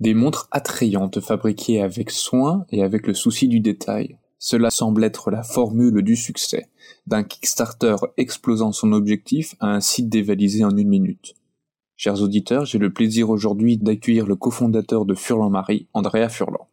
Des montres attrayantes fabriquées avec soin et avec le souci du détail. Cela semble être la formule du succès, d'un Kickstarter explosant son objectif à un site dévalisé en une minute. Chers auditeurs, j'ai le plaisir aujourd'hui d'accueillir le cofondateur de Furlan Marie, Andrea Furlan.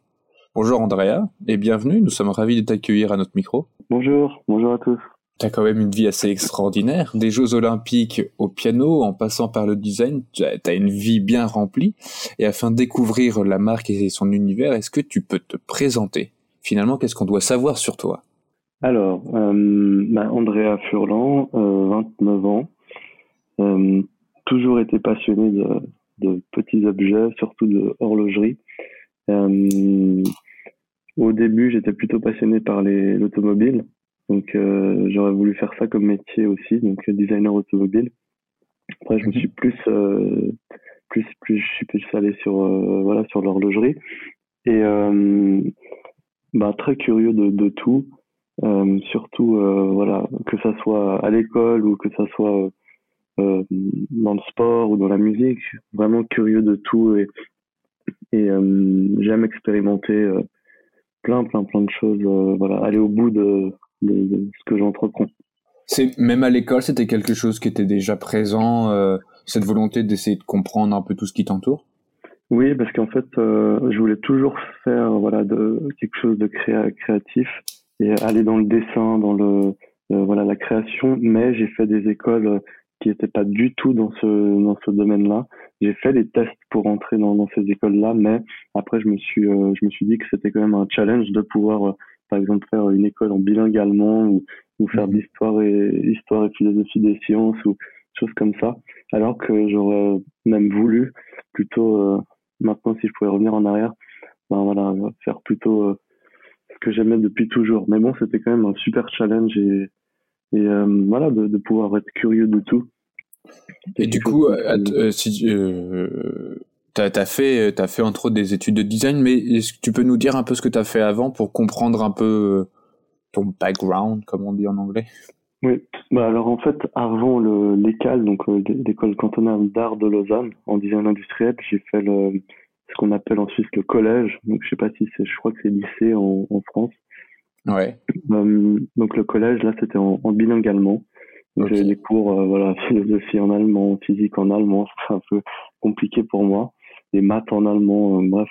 Bonjour Andrea, et bienvenue, nous sommes ravis de t'accueillir à notre micro. Bonjour, bonjour à tous. T'as quand même une vie assez extraordinaire. Des Jeux Olympiques au piano, en passant par le design, t'as une vie bien remplie. Et afin de découvrir la marque et son univers, est-ce que tu peux te présenter? Finalement, qu'est-ce qu'on doit savoir sur toi? Alors, euh, bah, Andrea Furlan, euh, 29 ans. Euh, toujours été passionné de, de, petits objets, surtout de horlogerie. Euh, au début, j'étais plutôt passionné par l'automobile. Donc euh, j'aurais voulu faire ça comme métier aussi, donc designer automobile. Après, je me suis plus, euh, plus, plus, je suis plus allé sur, euh, voilà, sur l'horlogerie et bah, très curieux de, de tout, surtout voilà, que ça soit à l'école ou que ça soit dans le sport ou dans la musique, vraiment curieux de tout et, et j'aime expérimenter plein, plein, plein de choses. voilà, aller au bout de, de, ce que j'entreprends. C'est même à l'école, c'était quelque chose qui était déjà présent, euh, cette volonté d'essayer de comprendre un peu tout ce qui t'entoure? Oui, parce qu'en fait, euh, je voulais toujours faire voilà de quelque chose de créatif et aller dans le dessin, dans le euh, voilà la création. Mais j'ai fait des écoles qui n'étaient pas du tout dans ce dans ce domaine-là. J'ai fait des tests pour entrer dans, dans ces écoles-là, mais après je me suis je me suis dit que c'était quand même un challenge de pouvoir par exemple faire une école en bilingue allemand ou, ou faire mhm. d'histoire et histoire et philosophie des sciences ou choses comme ça. Alors que j'aurais même voulu plutôt euh, maintenant si je pouvais revenir en arrière ben voilà faire plutôt euh, ce que j'aimais depuis toujours. Mais bon c'était quand même un super challenge et et euh, voilà de, de, pouvoir être curieux de tout. Et, du coup si T'as as fait, as fait entre autres des études de design, mais est-ce que tu peux nous dire un peu ce que tu as fait avant pour comprendre un peu euh, ton background, comme on dit en anglais? Oui, bah alors en fait, avant l'école, donc euh, l'école cantonale d'art de Lausanne, en design industriel, j'ai fait le, ce qu'on appelle en Suisse le collège. Donc je sais pas si c'est, je crois que c'est lycée en, en France. Ouais. Euh, donc le collège, là, c'était en, en bilingue allemand. Donc j'avais des cours, voilà, philosophie en allemand, physique en allemand. C'est un peu compliqué pour moi des maths en allemand, euh, bref.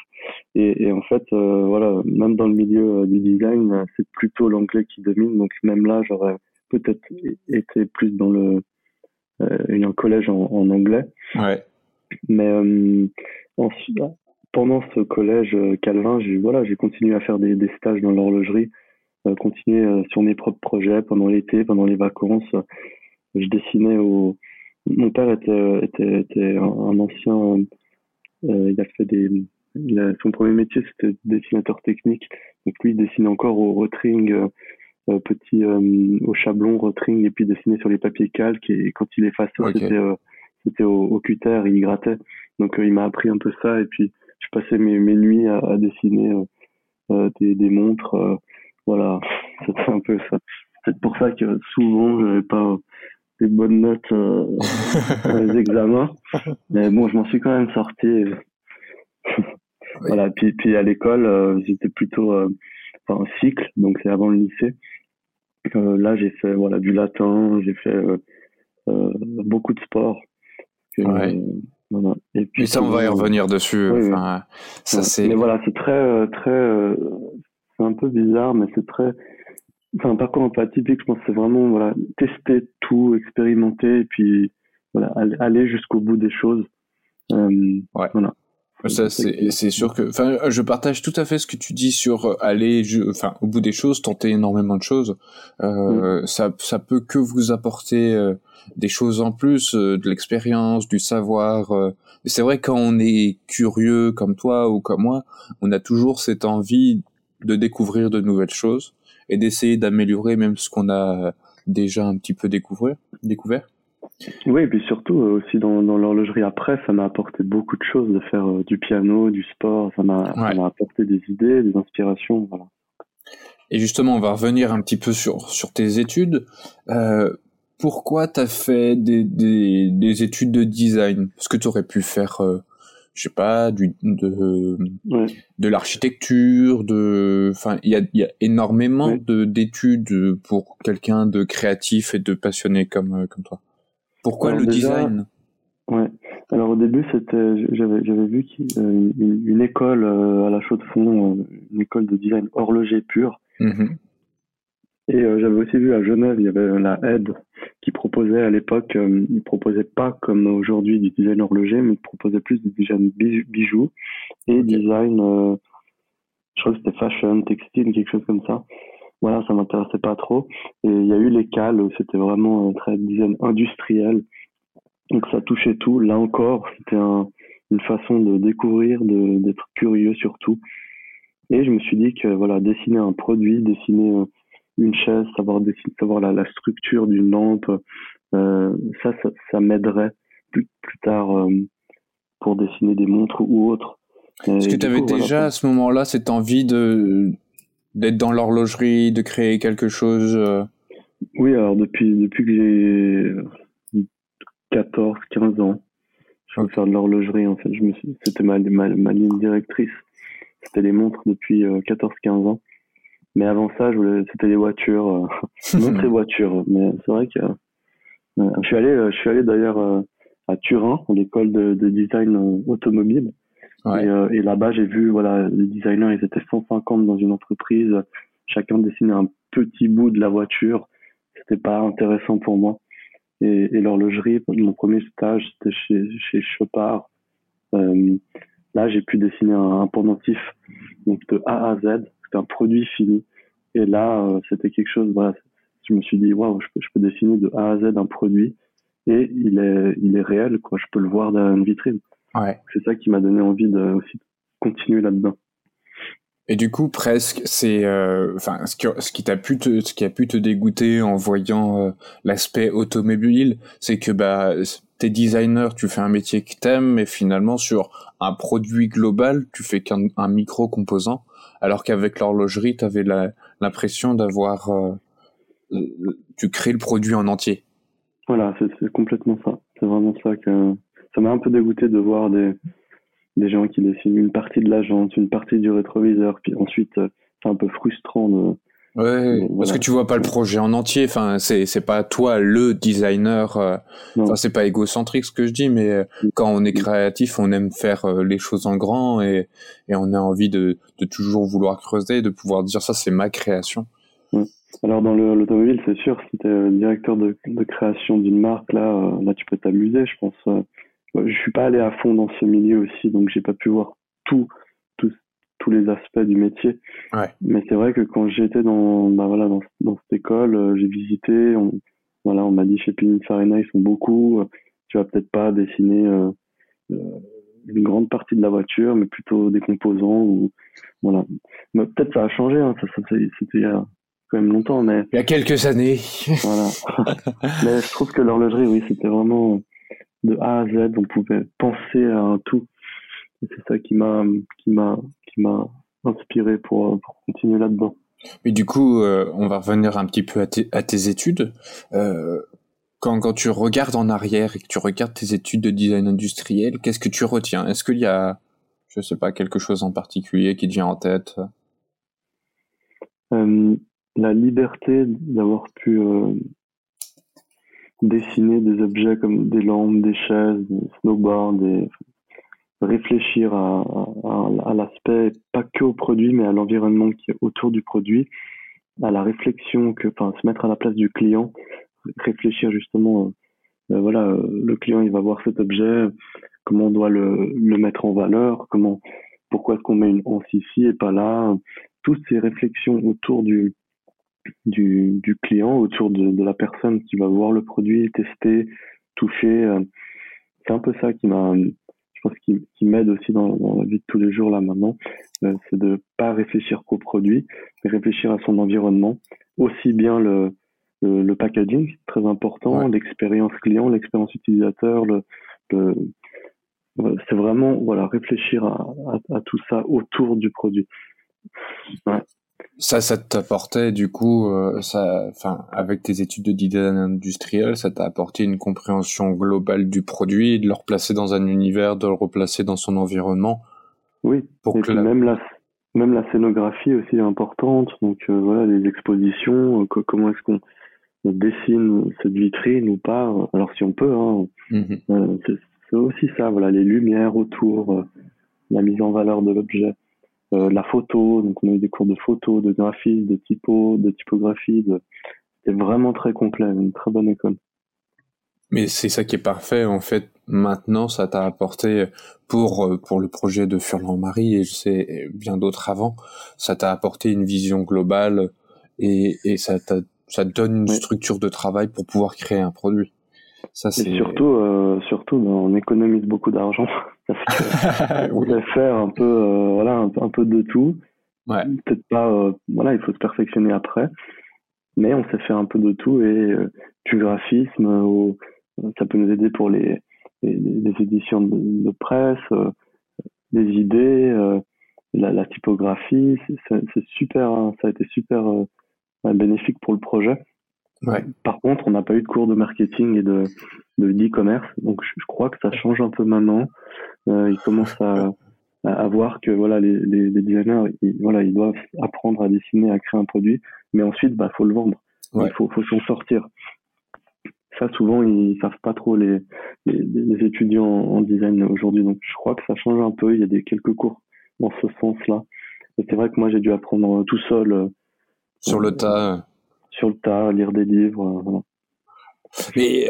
Et, et, en fait, euh, voilà, même dans le milieu euh, du design, c'est plutôt l'anglais qui domine. Donc même là, j'aurais peut-être été plus dans le un collège en, en anglais. Ouais. Mais ensuite, pendant ce collège Calvin, j'ai voilà, j'ai continué à faire des, des stages dans l'horlogerie, euh, continué sur mes propres projets pendant l'été, pendant les vacances. je dessinais au. Mon père était, était, était un ancien euh, il a fait des, son premier métier c'était dessinateur technique. Donc lui il dessine encore au rotring, euh, euh, petit au chablon rotring et puis dessiner sur les papiers calques et quand il effaçait c'était c'était au, au, cutter, il grattait. Donc il m'a appris un peu ça et puis je passais mes, mes nuits à, à dessiner des, des, montres. voilà, c'était un peu ça. C'est pour ça que souvent j'avais pas des bonnes notes euh, dans les examens. Mais bon, je m'en suis quand même sorti. voilà. Puis, puis à l'école, euh, j'étais plutôt euh, enfin, cycle, donc c'est avant le lycée. Euh, là, j'ai fait voilà du latin, j'ai fait beaucoup de sport. ouais. Voilà. Et puis ça, on va y revenir dessus. enfin, ça c'est. Mais voilà, c'est très très. c'est un peu bizarre, mais c'est très c'est un parcours un peu atypique. Je pense que c'est vraiment voilà, tester tout, expérimenter, et puis voilà, aller jusqu'au bout des choses. Euh, ouais. Voilà. Ça, c'est, sûr que, enfin, je partage tout à fait ce que tu dis sur euh, aller, enfin, au bout des choses, tenter énormément de choses. Euh, mm. Ça, ça peut que vous apporter euh, des choses en plus, euh, de l'expérience, du savoir. c'est vrai quand on est curieux comme toi ou comme moi, on a toujours cette envie de découvrir de nouvelles choses et d'essayer d'améliorer même ce qu'on a déjà un petit peu découvert. découvert. Oui, et puis surtout euh, aussi dans, dans l'horlogerie après, ça m'a apporté beaucoup de choses de faire euh, du piano, du sport, ça m'a apporté des idées, des inspirations, voilà. Et justement, on va revenir un petit peu sur, sur tes études. Euh, pourquoi tu as fait des, des, des, études de design? Parce que tu aurais pu faire, euh, je sais pas, du, de, de l'architecture, de, enfin, il y a, y a énormément de d'études pour quelqu'un de créatif et de passionné comme comme toi. Pourquoi le design? Ouais. Alors au début, c'était, j'avais, j'avais vu une, une, école à la Chaux de Fonds, une école de design horloger pur. Mm-hmm. Et euh, j'avais aussi vu à Genève, il y avait la aide qui proposait à l'époque, euh, il proposait pas comme aujourd'hui du design horloger, mais il proposait plus du design bijoux et design, euh, je crois que c'était fashion, textile, quelque chose comme ça. Voilà, ça m'intéressait pas trop. Et il y a eu les cales c'était vraiment très design industriel. Donc ça touchait tout. Là encore, c'était un, une façon de découvrir, d'être curieux surtout. Et je me suis dit que voilà, dessiner un produit, dessiner une chaise, savoir dessiner, savoir la, la structure d'une lampe, euh, ça, ça, ça m'aiderait plus, plus tard euh, pour dessiner des montres ou autres. Est-ce que tu avais déjà à ce moment-là cette envie de d'être dans l'horlogerie, de créer quelque chose euh? Oui, alors depuis depuis que j'ai 14, 15 ans, je veux faire de l'horlogerie en fait. Je me c'était ma, ma, ma ligne directrice. C'était les montres depuis 14, 15 ans. Mais avant ça, c'était des voitures, euh, non très voitures. Mais c'est vrai que euh, je suis allé, euh, je suis allé d'ailleurs à Turin, à l'école de, de, design automobile. Ouais. Et, et là-bas, j'ai vu, voilà, les designers, ils étaient 150 dans une entreprise. Chacun dessinait un petit bout de la voiture. C'était pas intéressant pour moi. Et, et l'horlogerie, mon premier stage, c'était chez, chez Chopard. Euh, là, j'ai pu dessiner un, un pendentif, donc de A à Z un produit fini. Et là, euh, c'était quelque chose, voilà, je me suis dit, waouh, je peux, je peux dessiner de A à Z un produit et il est, il est réel, quoi. Je peux le voir dans une vitrine. Ouais. C'est ça qui m'a donné envie de aussi continuer là-dedans. Et du coup, presque, c'est, euh, enfin, ce qui, ce qui t'a pu te, ce qui a pu te dégoûter en voyant euh, l'aspect automobile, c'est que bah, t'es designer, tu fais un métier que t'aimes, mais finalement sur un produit global, tu fais qu'un micro composant alors qu'avec l'horlogerie, tu avais l'impression d'avoir... Euh, tu crées le produit en entier. Voilà, c'est complètement ça. C'est vraiment ça que... Ça m'a un peu dégoûté de voir des, des gens qui dessinent une partie de la jante, une partie du rétroviseur, puis ensuite, euh, c'est un peu frustrant de Ouais, parce que tu vois pas le projet en entier. Enfin, c'est c'est pas toi le designer. Euh, enfin, c'est pas égocentrique ce que je dis, mais euh, quand on est créatif, on aime faire euh, les choses en grand et et on a envie de de toujours vouloir creuser, de pouvoir dire ça c'est ma création. Alors dans l'automobile, c'est sûr, si tu es directeur de, de création d'une marque, là, là tu peux t'amuser, je pense. Je suis pas allé à fond dans ce milieu aussi, donc j'ai pas pu voir tout tous les aspects du métier. Ouais. Mais c'est vrai que quand j'étais dans, bah voilà, dans, dans cette école, euh, j'ai visité, on, voilà, on m'a dit chez Pininfarina, ils sont beaucoup, euh, tu vas peut-être pas dessiner euh, une grande partie de la voiture, mais plutôt des composants ou voilà. Peut-être ça a changé, hein, ça, ça c'était il y a quand même longtemps, mais il y a quelques années. voilà. mais je trouve que l'horlogerie, oui, c'était vraiment de A à Z, on pouvait penser à un tout c'est ça qui m'a qui m'a qui m'a inspiré pour, pour continuer là-dedans. Mais du coup, euh, on va revenir un petit peu à, tes, à tes études. Euh, quand, quand tu regardes en arrière et que tu regardes tes études de design industriel, qu'est-ce que tu retiens? Est-ce qu'il y a, je sais pas, quelque chose en particulier qui te vient en tête? Euh, La liberté d'avoir pu dessiner des objets comme des lampes, des chaises, des snowboards, des, réfléchir à, l'aspect, pas que au produit, mais à l'environnement qui est autour du produit, à la réflexion, que, enfin, se mettre à la place du client, réfléchir justement, euh, euh voilà, euh, le client il va voir cet objet, comment on doit le, mettre en valeur, comment, pourquoi est-ce qu'on met une hanse ici et pas là, toutes ces réflexions autour du, du, client, autour de, la personne qui va voir le produit, tester, toucher. C'est un peu ça qui m'a ce qui, qui m'aide aussi dans, dans, la vie de tous les jours là maintenant, euh, c'est de pas réfléchir qu'au produit, mais réfléchir à son environnement, aussi bien le, le, le packaging, très important, l'expérience client, l'expérience utilisateur, le, le c'est vraiment voilà réfléchir à, à, à, tout ça autour du produit. Ouais. Ça, ça t'apportait du coup, euh, ça, enfin, avec tes études de design industriel, ça t'a apporté une compréhension globale du produit, de le replacer dans un univers, de le replacer dans son environnement. Oui. Pour que même la même la scénographie aussi est importante. Donc euh, voilà, les expositions, euh, comment est-ce qu'on dessine cette vitrine ou pas Alors si on peut, hein, mhm. c'est aussi ça. Voilà, les lumières autour, la mise en valeur de l'objet. Euh, la photo, donc on a eu des cours de photo, de graphisme, de typo, de typographie, de... c'était vraiment très complet, une très bonne école. Mais c'est ça qui est parfait en fait. Maintenant, ça t'a apporté pour euh, pour le projet de Furlan Marie et je sais bien d'autres avant, ça t'a apporté une vision globale et, et ça ça donne une structure de travail pour pouvoir créer un produit. Ça c'est surtout euh, surtout ben, on économise beaucoup d'argent on peut faire un peu, euh, voilà, un, peu de tout. Ouais. Peut-être pas, euh, voilà, il faut se perfectionner après, mais on sait faire un peu de tout et euh, du graphisme, ça peut nous aider pour les, les, éditions de, presse, les idées, la, la, typographie, c'est super, hein, ça a été super bénéfique pour le projet. Ouais. Par contre, on n'a pas eu de cours de marketing et de de e-commerce, donc je, crois que ça change un peu maintenant. Euh, ils commencent à, à, voir que voilà les, les, les designers ils, voilà ils doivent apprendre à dessiner à créer un produit. Mais ensuite bah faut le vendre. Il faut faut s'en sortir. Ça souvent ils savent pas trop les les, les étudiants en, design aujourd'hui. Donc je crois que ça change un peu. Il y a des quelques cours dans ce sens là et c'est vrai que moi j'ai dû apprendre tout seul euh, sur le tas sur le tas lire des livres voilà. mais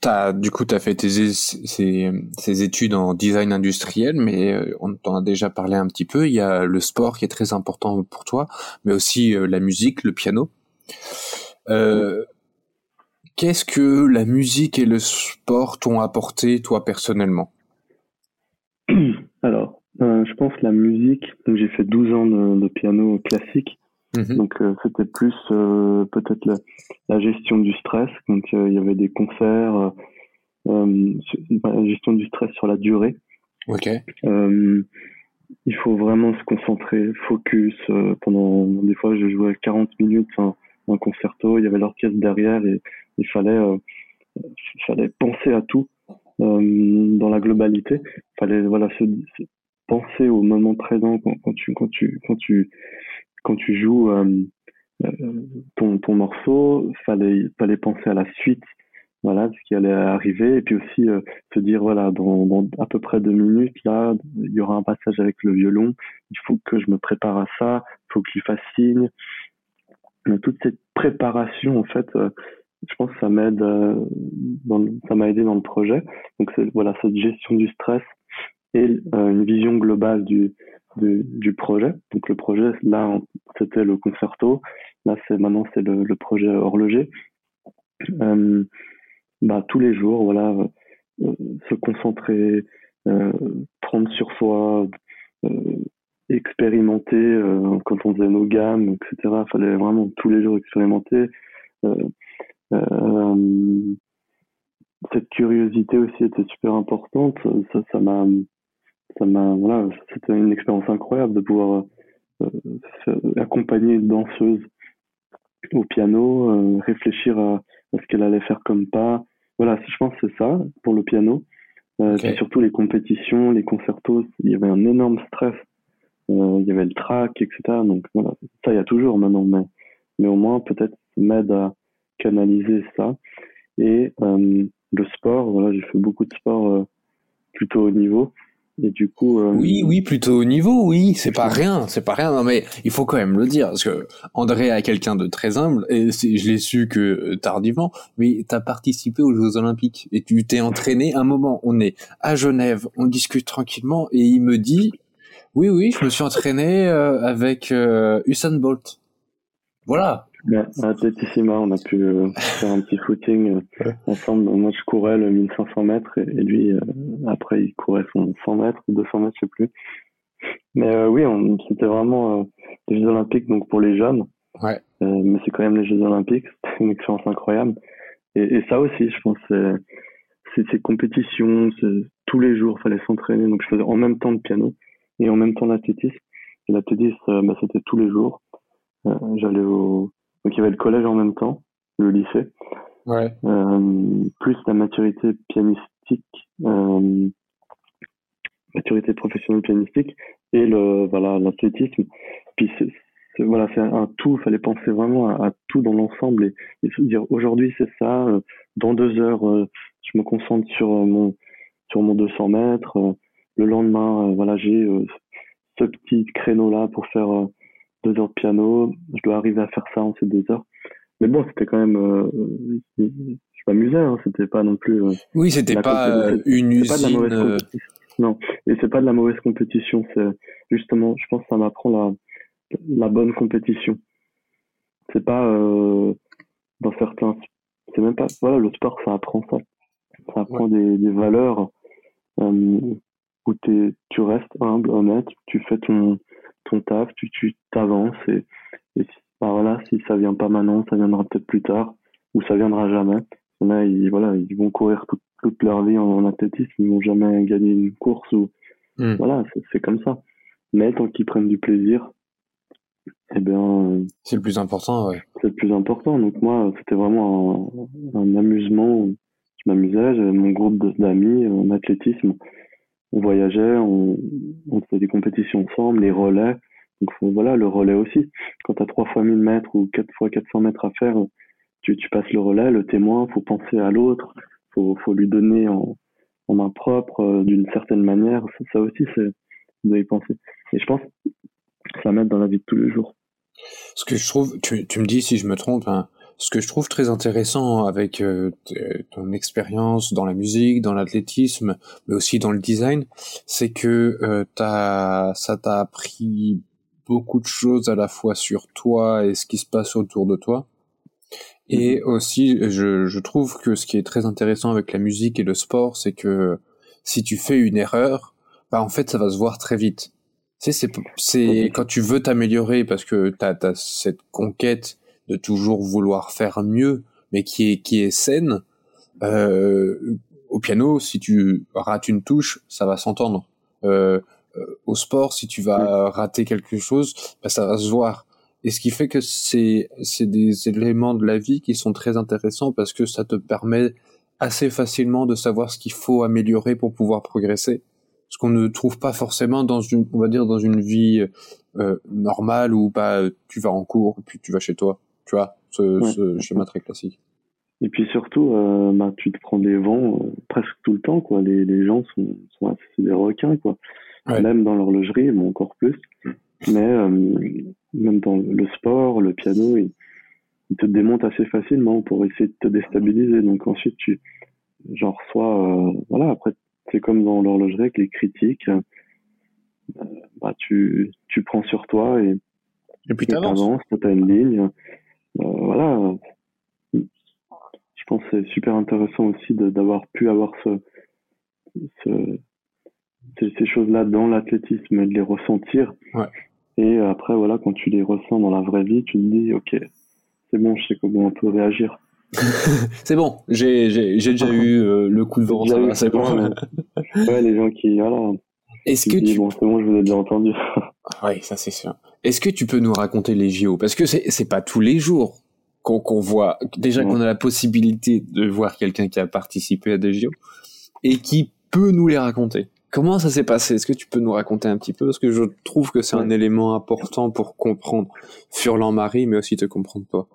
T'as, du coup, tu as fait tes, ces, études en design industriel, mais euh, on t'en a déjà parlé un petit peu. Il y a le sport qui est très important pour toi, mais aussi euh, la musique, le piano. Euh, qu'est-ce que la musique et le sport t'ont apporté, toi, personnellement? Alors, je pense la musique, j'ai fait 12 ans de piano classique, Mhm. Donc euh, c'était plus euh, peut-être la, la, gestion du stress. Donc euh, il y avait des concerts, la gestion du stress sur la durée. Ok. il faut vraiment se concentrer, focus. pendant des fois, je jouais 40 minutes un, un concerto. Il y avait l'orchestre derrière et il fallait il fallait penser à tout dans la globalité. Il fallait voilà se, penser au moment présent quand, quand tu quand tu quand tu quand tu joues euh, euh, ton, morceau, fallait fallait penser à la suite, voilà, ce qui allait arriver, et puis aussi euh, se dire voilà, dans, à peu près deux minutes là, il y aura un passage avec le violon, il faut que je me prépare à ça, il faut que je lui fasse signe. Toute cette préparation, en fait, je pense que ça m'aide, ça m'a aidé dans le projet. Donc voilà cette gestion du stress et une vision globale du du, projet. Donc le projet, là, c'était le concerto. Là, c'est maintenant c'est le, projet horloger. Euh, bah, tous les jours, voilà, euh, se concentrer, euh, prendre sur soi, euh, expérimenter quand on faisait nos gammes, etc. Il fallait vraiment tous les jours expérimenter. cette curiosité aussi était super importante. Ça, ça m'a ça m'a voilà, c'était une expérience incroyable de pouvoir euh, accompagner une danseuse au piano, euh, réfléchir à, ce qu'elle allait faire comme pas. Voilà, je pense que c'est ça pour le piano. Euh, surtout les compétitions, les concertos, il y avait un énorme stress. Euh, il y avait le track, etc. Donc voilà, ça il y a toujours maintenant, mais, mais au moins peut-être m'aide à canaliser ça. Et le sport, voilà, j'ai fait beaucoup de sport plutôt haut niveau. Et du coup, euh, oui, oui, plutôt au niveau, oui, c'est pas rien, c'est pas rien. Non, mais il faut quand même le dire parce que André est quelqu'un de très humble et je l'ai su que euh, tardivement, mais tu as participé aux Jeux Olympiques et tu t'es entraîné. Un moment, on est à Genève, on discute tranquillement et il me dit, oui, oui, je me suis entraîné euh, avec Usain Bolt. Voilà. À Atletissima, on a pu euh, faire un petit footing euh, ensemble. Moi, je courais le 1500 mètres et, lui, euh, après, il courait son 100 mètres, 200 mètres, je sais plus. Mais oui, c'était vraiment les Jeux Olympiques, donc pour les jeunes. Ouais. mais c'est quand même les Jeux Olympiques, c'était une expérience incroyable. Et, et ça aussi, je pense, c'est ces compétitions, tous les jours, fallait s'entraîner. Donc, je faisais en même temps de piano et en même temps l'athlétisme. Et l'athlétisme, bah, c'était tous les jours j'allais au donc il y avait le collège en même temps, le lycée. Ouais. plus la maturité pianistique, maturité professionnelle pianistique et le voilà l'athlétisme. Puis c'est, voilà c'est un tout. Il fallait penser vraiment à, tout dans l'ensemble et, se dire aujourd'hui c'est ça. dans deux heures, je me concentre sur mon sur mon 200 mètres. le lendemain, voilà j'ai ce petit créneau là pour faire deux heures de piano. Je dois arriver à faire ça en ces deux heures. Mais bon, c'était quand même. Euh, je m'amusais, hein, c'était pas non plus. Euh, oui, c'était pas une usine. Pas de la mauvaise euh, non, et c'est pas de la mauvaise compétition. C'est justement, je pense, que ça m'apprend la, la bonne compétition. C'est pas dans certains. C'est même pas. Voilà, le sport, ça apprend ça. Ça apprend des, des valeurs où tu restes humble, honnête, tu fais ton ton taf, tu tu t'avances et, et bah voilà, si ça vient pas maintenant, ça viendra peut-être plus tard ou ça viendra jamais. Ils, voilà, ils vont courir toute, toute leur vie en, athlétisme, ils vont jamais gagner une course ou hmm. voilà, c'est comme ça. Mais tant qu'ils prennent du plaisir, eh bien, c'est le plus important, ouais. C'est le plus important. Donc moi, c'était vraiment un, un, amusement. Je m'amusais, j'avais mon groupe d'amis en athlétisme on voyageait, on, on faisait des compétitions ensemble, les relais. Donc voilà, le relais aussi. Quand tu as 3 fois 1000 mètres ou 4 fois 400 mètres à faire, tu, tu passes le relais, le témoin, faut penser à l'autre, faut, faut lui donner en, en main propre euh, d'une certaine manière. Ça, aussi, c'est de y penser. Et je pense que ça m'aide dans la vie de tous les jours. Ce que je trouve, tu, tu me dis si je me trompe, hein, ce que je trouve très intéressant avec euh, ton expérience dans la musique, dans l'athlétisme, mais aussi dans le design, c'est que euh, as, ça t'a appris beaucoup de choses à la fois sur toi et ce qui se passe autour de toi. Et mhm. aussi, je, je trouve que ce qui est très intéressant avec la musique et le sport, c'est que si tu fais une erreur, bah en fait, ça va se voir très vite. Tu sais, c'est, quand tu veux t'améliorer parce que t'as as cette conquête de toujours vouloir faire mieux, mais qui est qui est saine. Euh, au piano, si tu rates une touche, ça va s'entendre. Euh, euh, au sport, si tu vas rater quelque chose, bah, ça va se voir. Et ce qui fait que c'est c'est des éléments de la vie qui sont très intéressants parce que ça te permet assez facilement de savoir ce qu'il faut améliorer pour pouvoir progresser. Ce qu'on ne trouve pas forcément dans une, on va dire, dans une vie euh, normale où bah, tu vas en cours puis tu vas chez toi. Tu vois, ce, schéma très classique. Et puis surtout, euh, bah, tu te prends des vents euh, presque tout le temps, quoi. Les, les gens sont, sont assez des requins, quoi. Même dans l'horlogerie, bon, encore plus. Mais euh, même dans le sport, le piano, ils, te démontent assez facilement pour essayer de te déstabiliser. Donc ensuite, tu, genre, soit, voilà, après, c'est comme dans l'horlogerie avec les critiques, bah, tu, tu prends sur toi et, et puis tu avances. Tu as une ligne. Euh, voilà. Je pense que c'est super intéressant aussi d'avoir pu avoir ce, ce ces, choses-là dans l'athlétisme et de les ressentir. Ouais. Et après, voilà, quand tu les ressens dans la vraie vie, tu te dis, ok, c'est bon, je sais comment on peut réagir. c'est bon, j'ai déjà eu euh, le coup de vent, c'est bon. ouais, les gens qui, voilà. Est-ce que tu... Bon, c'est bon, je vous ai déjà entendu. oui, ça c'est sûr. Est-ce que tu peux nous raconter les JO Parce que c'est c'est pas tous les jours qu'on voit. Déjà qu'on a la possibilité de voir quelqu'un qui a participé à des JO et qui peut nous les raconter. Comment ça s'est passé? Est-ce que tu peux nous raconter un petit peu? Parce que je trouve que c'est un élément important pour comprendre Furlan-Marie, mais aussi te comprendre toi.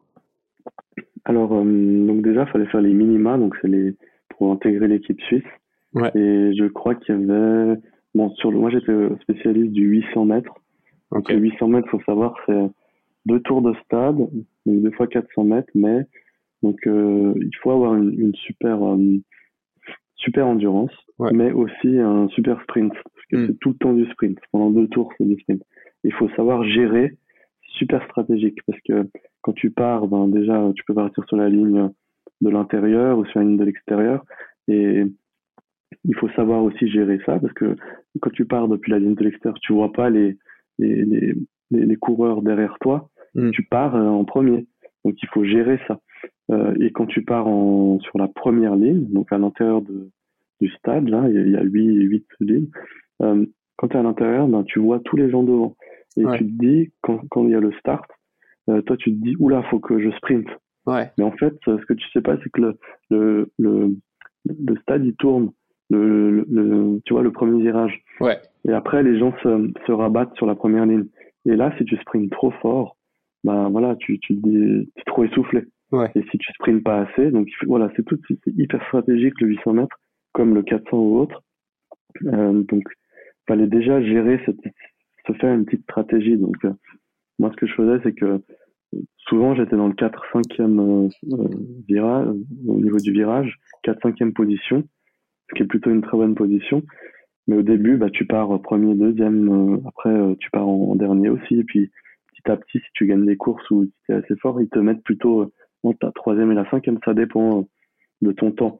Alors, euh, donc déjà, il fallait faire les minima, donc c'est les pour intégrer l'équipe suisse. Ouais. Et je crois qu'il y avait, bon, sur le, moi j'étais spécialiste du 800 mètres. Donc les 800 mètres, faut savoir, c'est deux tours de stade, donc deux fois 400 mètres, mais donc euh, il faut avoir une, une super euh, super endurance, mais aussi un super sprint, parce que hmm. c'est tout le temps du sprint. Pendant deux tours, c'est du sprint. Il faut savoir gérer, super stratégique, parce que quand tu pars, ben déjà, tu peux partir sur la ligne de l'intérieur ou sur la ligne de l'extérieur, et il faut savoir aussi gérer ça, parce que quand tu pars depuis la ligne de l'extérieur, tu vois pas les les, les, les coureurs derrière toi, hmm. tu pars euh, en premier. Donc il faut gérer ça. Euh, et quand tu pars en, sur la première ligne, donc à l'intérieur du stade, là, il y a huit, huit lignes, euh, quand tu es à l'intérieur, ben, tu vois tous les gens devant. Et tu te dis, quand, quand il y a le start, euh, toi tu te dis oula faut que je sprint. Ouais. Mais en fait, ce que tu sais pas, c'est que le, le, le, le stade il tourne, le, le, tu vois le premier virage. Ouais. Et après les gens se, se rabattent sur la première ligne. Et là, si tu sprints trop fort, ben voilà, tu, tu te dis, es trop essoufflé. Ouais. Et si tu sprints pas assez, donc voilà, c'est tout, c'est hyper stratégique le 800 mètres, comme le 400 ou autre. Euh, donc, fallait déjà gérer cette, se faire une petite stratégie. Donc, euh, moi, ce que je faisais, c'est que souvent, j'étais dans le 4-5e euh, euh, virage, au niveau du virage, 4-5e position, ce qui est plutôt une très bonne position. Mais au début, bah, tu pars premier, deuxième, après, tu pars en, dernier aussi. Et puis, petit à petit, si tu gagnes des courses ou si tu es assez fort, ils te mettent plutôt en ta troisième et la cinquième, ça dépend de ton temps.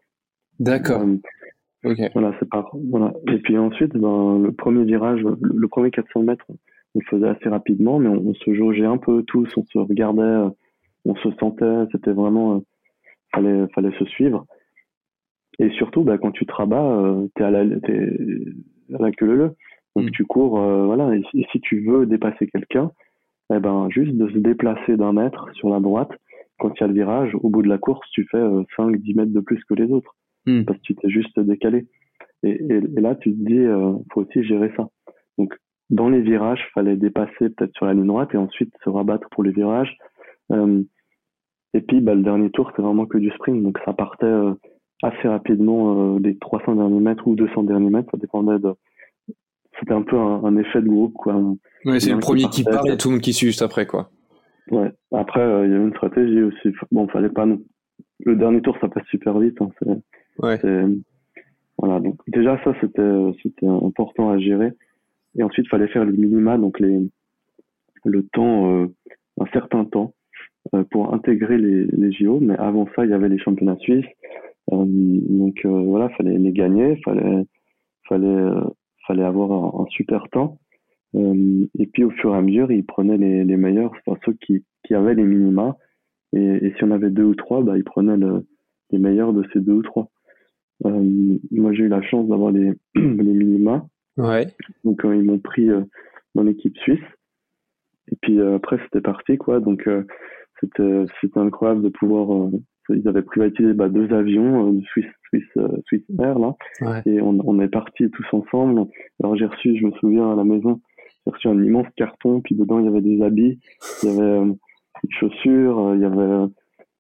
D'accord. Voilà, c'est pas voilà. Et puis ensuite, ben, le premier virage, le, premier 400 mètres, on le faisait assez rapidement, mais on, se jaugeait un peu tous, on se regardait, euh, on se sentait, c'était vraiment, euh, fallait, fallait se suivre. Et surtout, ben, quand tu te rabats, euh, t'es à la, t'es à la queue leu. Donc mm. tu cours, voilà. Et si, tu veux dépasser quelqu'un, eh ben, juste de se déplacer d'un mètre sur la droite, quand il y a le virage, au bout de la course, tu fais 5-10 mètres de plus que les autres. Hmm. parce que tu t'es juste décalé. Et, et, là, tu te dis, euh, faut aussi gérer ça. Donc, dans les virages, fallait dépasser peut-être sur la ligne droite et ensuite se rabattre pour les virages. Euh, et puis, bah, le dernier tour, c'est vraiment que du sprint. Donc, ça partait euh, assez rapidement, les 300 derniers mètres ou 200 derniers mètres. Ça dépendait de. C'était un peu un, effet de groupe, quoi. Ouais, c'est le premier qui, part et tout le monde qui suit juste après, quoi. Ouais. Après, il y avait une stratégie aussi. Bon, fallait pas. Le dernier tour, ça passe super vite. Hein. Ouais. Voilà, donc déjà ça c'était c'était important à gérer. Et ensuite, il fallait faire les minima, donc les le temps, euh, un certain temps euh, pour intégrer les, les JO. Mais avant ça, il y avait les championnats suisses. Euh, donc euh, voilà, fallait les gagner, fallait fallait euh, fallait avoir un, super temps. et puis au fur et à mesure, ils prenaient les, les meilleurs, enfin ceux qui, qui avaient les minima. Et, et si on avait deux ou trois, bah ils prenaient le, les meilleurs de ces deux ou trois. Euh, moi, j'ai eu la chance d'avoir les, les minima. Ouais. Donc, euh, ils m'ont pris euh, dans l'équipe suisse. Et puis après, c'était parti, quoi. Donc, c'était c'était incroyable de pouvoir. Ils avaient privatisé bah, deux avions de Swiss, Swiss, Swiss Air, là. Ouais. Et on, on est partis tous ensemble. Alors, j'ai reçu, je me souviens, à la maison, j'ai reçu un immense carton. Puis dedans, il y avait des habits, il y avait des chaussures, il y avait.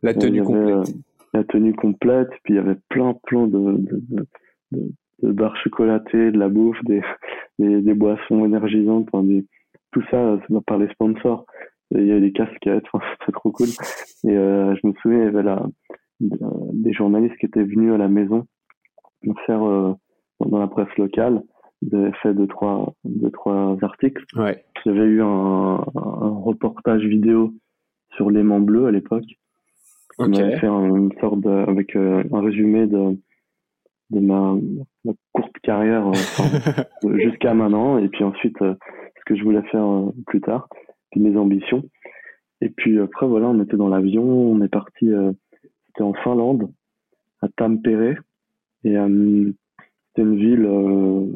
La tenue complète la tenue complète, puis il y avait plein, plein de, de, de, de barres chocolatées, de la bouffe, des, des, des boissons énergisantes, enfin, des, tout ça, ça par les sponsors. Il y a des casquettes, enfin, c'était trop cool. Et euh, je me souviens, il y avait la, des journalistes qui étaient venus à la maison faire euh, dans la presse locale. Ils avaient fait deux trois, deux, trois articles. Ouais. J'avais eu un, un reportage vidéo sur l'aimant bleu à l'époque. On avait fait une sorte de, avec euh, un résumé de, de ma, ma courte carrière euh, jusqu'à maintenant et puis ensuite euh, ce que je voulais faire plus tard, mes ambitions. Et puis après voilà, on était dans l'avion, on est parti, c'était en Finlande, à Tampere et c'était une ville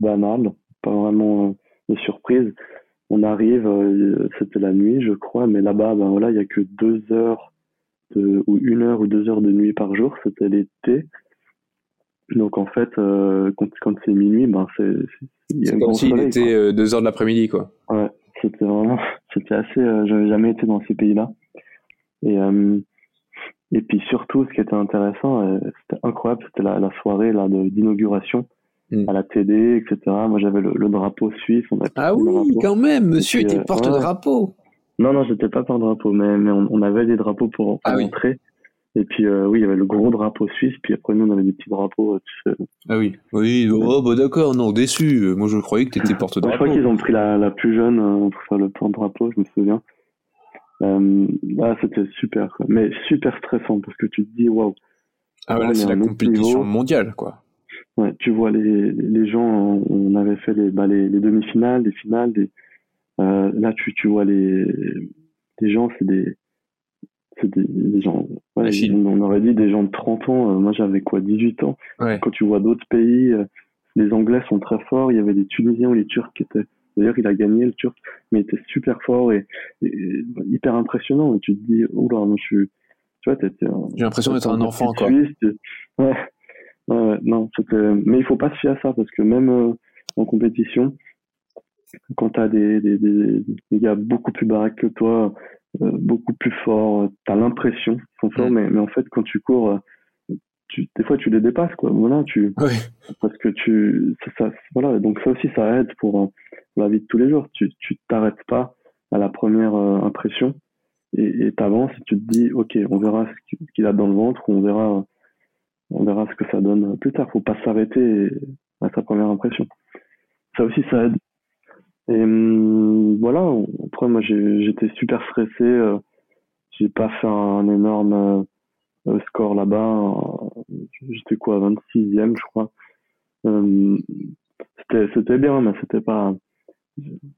banale, pas vraiment de surprise. On arrive, c'était la nuit je crois, mais là-bas ben voilà, il y a que deux heures ou une heure ou deux heures de nuit par jour, c'était l'été. Donc en fait, euh, quand, quand c'est minuit, ben c'est c'est comme s'il était euh, deux heures de l'après-midi, quoi. Ouais, c'était vraiment, c'était assez. Euh, j'avais jamais été dans ces pays-là. Et et puis surtout, ce qui était intéressant, c'était incroyable, c'était la, la, soirée là d'inauguration hmm. à la télé, etc. Moi, j'avais le, drapeau suisse. On ah oui, quand même, monsieur était porte-drapeau. Non, non, j'étais pas par drapeau, mais, mais on, avait des drapeaux pour, ah entrer. Et puis, euh, oui, il y avait le gros drapeau suisse, puis après, nous, on avait des petits drapeaux. Euh, ah oui, oui, oh, bah d'accord, non, déçu. Moi, je croyais que tu étais porte-drapeau. Je crois qu'ils ont pris la, la plus jeune euh, pour faire le porte-drapeau, je me souviens. Euh, ah, c'était super, quoi. mais super stressant, parce que tu te dis, waouh. Ah, ouais, c'est la compétition mondiale, quoi. Ouais, tu vois les, les gens, on avait fait les, bah, les, les demi-finales, les finales, les euh, là, tu, tu vois les, les gens, c'est des, c'est des, des, gens, ouais, on aurait dit des gens de 30 ans. Euh, moi, j'avais quoi, 18 ans? Ouais. Quand tu vois d'autres pays, euh, les Anglais sont très forts. Il y avait des Tunisiens ou les Turcs qui étaient D'ailleurs, il a gagné le Turc, mais il était super fort et, hyper impressionnant. Et tu te dis, oula, moi, je suis, tu vois, J'ai l'impression d'être un enfant, quoi. Ouais. ouais, non, mais il faut pas se fier à ça parce que même euh, en compétition, quand t'as des, des, des, des, gars beaucoup plus baraques que toi, euh, beaucoup plus forts, t'as l'impression qu'ils sont forts, mm. mais, mais en fait, quand tu cours, tu, des fois tu les dépasses quoi. Voilà tu parce que tu ça, voilà donc ça aussi ça aide pour, la vie de tous les jours. Tu tu t'arrêtes pas à la première euh, impression et t'avances et, tu te dis ok on verra ce qu'il a dans le ventre ou on verra on verra ce que ça donne plus tard. Faut pas s'arrêter à sa première impression. Ça aussi ça aide et hum, voilà après moi j'étais super stressé euh, j'ai pas fait un énorme euh, score là-bas. Euh, j'étais quoi, 26e, je crois. Euh, c'était, c'était bien, mais c'était pas.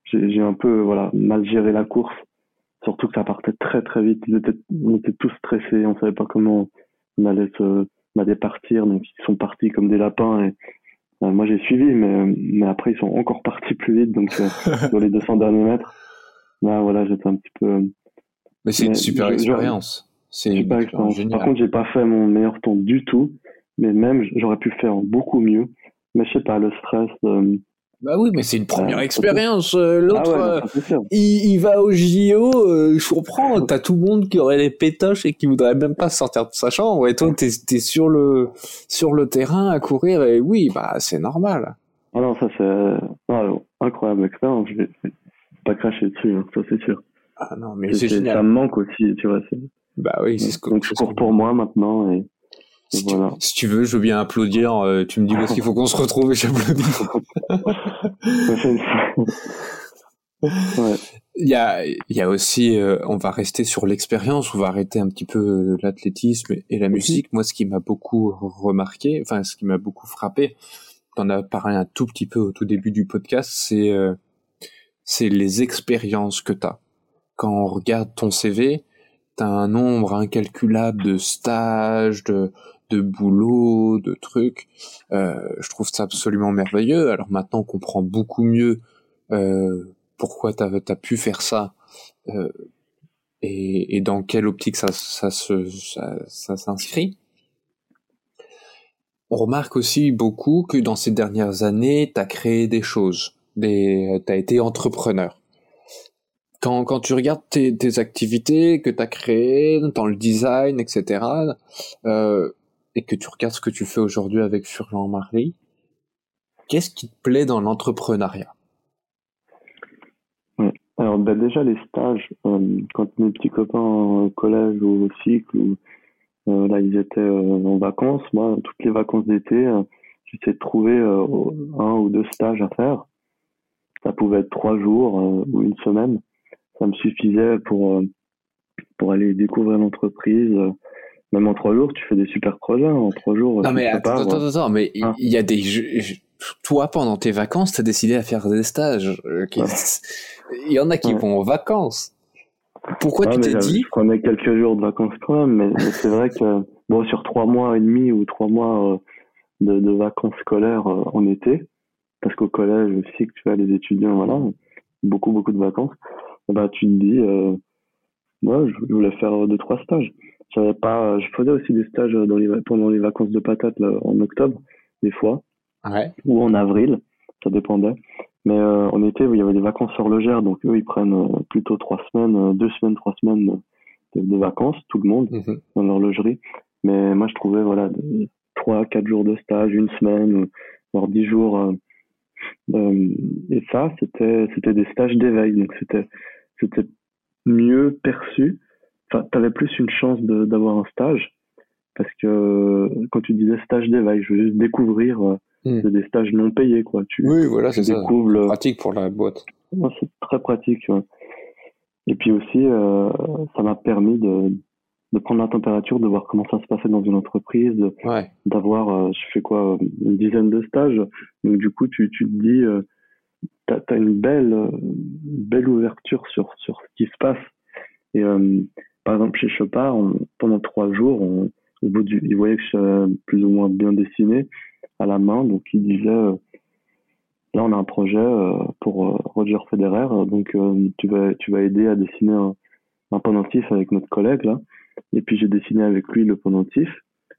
J'ai, un peu voilà mal géré la course. Surtout que ça partait très très vite. On était tous stressés. On savait pas comment on allait se, on allait partir. Donc ils sont partis comme des lapins et moi j'ai suivi, mais, mais après ils sont encore partis plus vite. Donc sur les 200 derniers mètres, là voilà j'étais un petit peu. Mais c'est une super expérience. C'est Par contre, j'ai pas fait mon meilleur temps du tout, mais même j'aurais pu faire beaucoup mieux. Mais je sais pas, le stress. Euh, bah oui, mais c'est une première expérience. Euh, l'autre, ah euh, il, va au JO, je comprends. T'as tout le monde qui aurait les pétoches et qui voudrait même pas sortir de sa chambre. Et toi, t'es es sur le sur le terrain à courir. Et oui, bah c'est normal. Ah non, ça c'est incroyable expérience. Je vais pas cracher dessus, hein, ça c'est sûr. Ah non, mais c'est génial. Ça me manque aussi, tu vois. Bah oui, c'est ce que Donc je cours pour moi maintenant et, si, voilà. tu, si, tu, veux, je veux bien applaudir. Euh, tu me dis où est-ce qu'il faut qu'on se retrouve et j'applaudis. ouais. Il y a, il y a aussi, euh, on va rester sur l'expérience, on va arrêter un petit peu euh, l'athlétisme et la musique. Moi, ce qui m'a beaucoup remarqué, enfin, ce qui m'a beaucoup frappé, t'en as parlé un tout petit peu au tout début du podcast, c'est, c'est les expériences que t'as. Quand on regarde ton CV, t'as un nombre incalculable de stages, de, de boulot, de trucs. Euh, je trouve ça absolument merveilleux. Alors maintenant, on comprend beaucoup mieux euh, pourquoi t'as as pu faire ça euh, et, dans quelle optique ça, s'inscrit. On remarque aussi beaucoup que dans ces dernières années, t'as créé des choses, des, t'as été entrepreneur quand, tu regardes tes, tes activités que tu as créées dans le design, etc., et que tu regardes ce que tu fais aujourd'hui avec Furlan Marie, qu'est-ce qui te plaît dans l'entrepreneuriat? Alors ben déjà les stages, euh, quand mes petits copains au collège ou au cycle, euh, là ils étaient euh, en vacances, moi toutes les vacances d'été, j'essayais de trouver un ou deux stages à faire. Ça pouvait être trois jours ou une semaine ça me suffisait pour pour aller découvrir l'entreprise. Même en trois jours, tu fais des super projets. Hein. En trois jours. Non mais attends, attends, euh, attends, mais hein il y a des toi pendant tes vacances, t'as décidé à faire des stages. Euh, il y en a qui vont en vacances. Pourquoi tu t'es dit Je prenais quelques jours de vacances quand même, mais, c'est vrai que bon sur trois mois et demi ou trois mois de, de, vacances scolaires en été, parce qu'au collège aussi que tu as les étudiants, voilà, beaucoup beaucoup de vacances bah tu te dis euh, moi je voulais faire deux trois stages j'avais pas je faisais aussi des stages dans les pendant les vacances de patates en octobre des fois ouais. ou en avril ça dépendait mais euh, en été il y avait des vacances horlogères donc eux ils prennent euh, plutôt trois semaines euh, deux semaines trois semaines de, vacances tout le monde mhm. dans l'horlogerie mais moi je trouvais voilà trois quatre jours de stage une semaine voire dix jours euh, et ça c'était c'était des stages d'éveil donc c'était c'était mieux perçu. Tu avais plus une chance d'avoir un stage parce que quand tu disais stage d'éveil, je veux juste découvrir euh, hmm. des stages non payés quoi. Tu, oui, voilà, c'est ça. Pratique pour la boîte. c'est très pratique. Et puis aussi, euh, ça m'a permis de, de prendre la température, de voir comment ça se passait dans une entreprise, d'avoir, euh, je fais quoi, une dizaine de stages. Donc du coup, tu, tu te dis, t'as as une belle, belle ouverture sur, sur ce qui se passe. Et euh, par exemple, chez Chopard, pendant trois jours, on, au il voyait que je suis plus ou moins bien dessiné à la main, donc il disait, euh, là, on a un projet pour Roger Federer. Donc, tu vas, aider à dessiner un, un pendentif avec notre collègue là. Et puis j'ai dessiné avec lui le pendentif.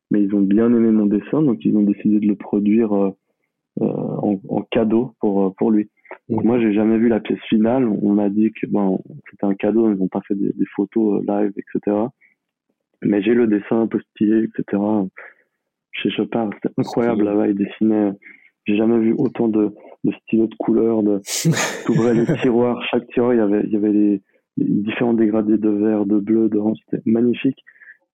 Mais ils ont bien aimé mon dessin, donc ils ont décidé de le produire en, cadeau pour lui. Donc moi, j'ai jamais vu la pièce finale. On m'a dit que bon, c'était un cadeau, ils n'ont pas fait des, des, photos live, etc. Mais j'ai le dessin un peu stylé, etc. Chez Chopin, c'était incroyable là-bas. Il dessinait. J'ai jamais vu autant de, de stylos de couleurs. De, ouvrais les tiroirs. Chaque tiroir, il y avait, il y avait les, différents dégradés de vert, de bleu, d'orange. C'était magnifique.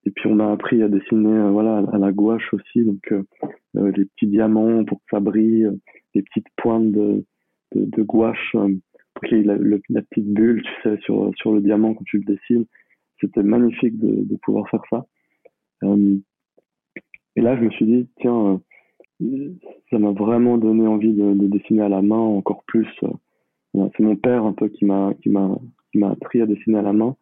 Et puis on a appris à dessiner, euh, voilà, à la gouache aussi. Donc euh, euh les petits diamants pour que ça brille, les petites pointes de, de, gouache euh, pour ait la, petite bulle, tu sais, sur sur le diamant quand tu le dessines c'était magnifique de, pouvoir faire ça. Euh, et là, je me suis dit, tiens, euh, ça m'a vraiment donné envie de, de, dessiner à la main encore plus. Euh, c'est mon père un peu qui m'a qui m'a qui m'a appris à dessiner à la main.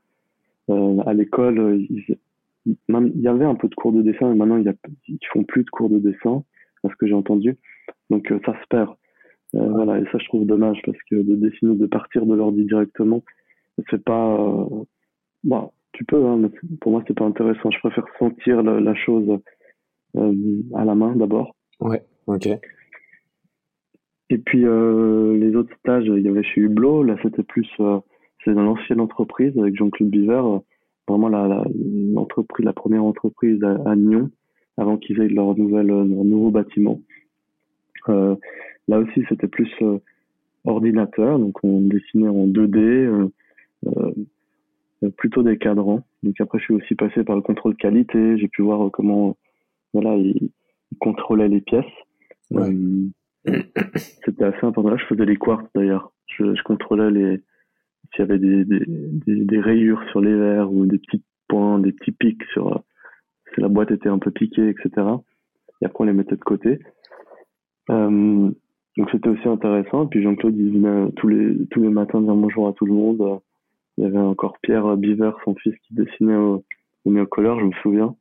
Euh, à l'école, il, y avait un peu de cours de dessin, mais maintenant il y ils font plus de cours de dessin, à ce que j'ai entendu. Donc ça se perd. Euh, voilà, et ça je trouve dommage parce que de dessiner, de partir de l'ordi directement, c'est pas. Euh, bon, tu peux, hein, mais pour moi, c'est pas intéressant. Je préfère sentir la, la chose euh, à la main d'abord. Ouais, ok. Et puis euh, les autres stages, il y avait chez Hublot. Là, c'était plus, euh, c'est dans l'ancienne entreprise avec Jean-Claude Biver, vraiment la, la, l'entreprise, la première entreprise à, à Nyon, avant qu'ils aient leur nouvelle, leur nouveau bâtiment. Euh, là aussi, c'était plus ordinateur, donc on dessinait en 2D. Euh, plutôt des cadrans. Donc après, je suis aussi passé par le contrôle qualité. J'ai pu voir comment, voilà, il, contrôlait les pièces. Euh, c'était assez important. Là, je faisais les quartz d'ailleurs. Je, je, contrôlais les s'il y avait des, des, des, des, rayures sur les verres ou des petits points, des petits pics sur si la boîte était un peu piquée, etc. Et après, on les mettait de côté. Euh, donc c'était aussi intéressant. Puis Jean-Claude, il venait tous les tous les matins dire bonjour à tout le monde. Il y avait encore Pierre Biver, son fils, qui dessinait au, au couleur, je me souviens.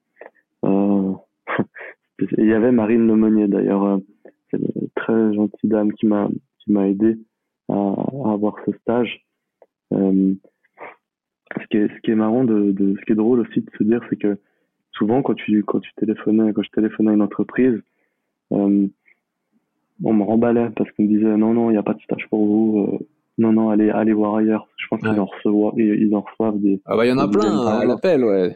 Euh, et il y avait Marine Lemonnier d'ailleurs, euh, une très gentille dame qui m'a qui m'a aidé à, avoir ce stage. Euh, ce qui est ce qui est marrant de, ce qui est drôle aussi de se dire, c'est que souvent quand tu quand tu quand je téléphonais à une entreprise, euh, on me remballait parce qu'on me disait non non il n'y a pas de stage pour vous. Euh, non, non, allez, allez voir ailleurs. Je pense qu'ils en reçoivent, ils en reçoivent des. Ah bah il y en a plein à l'appel, ouais.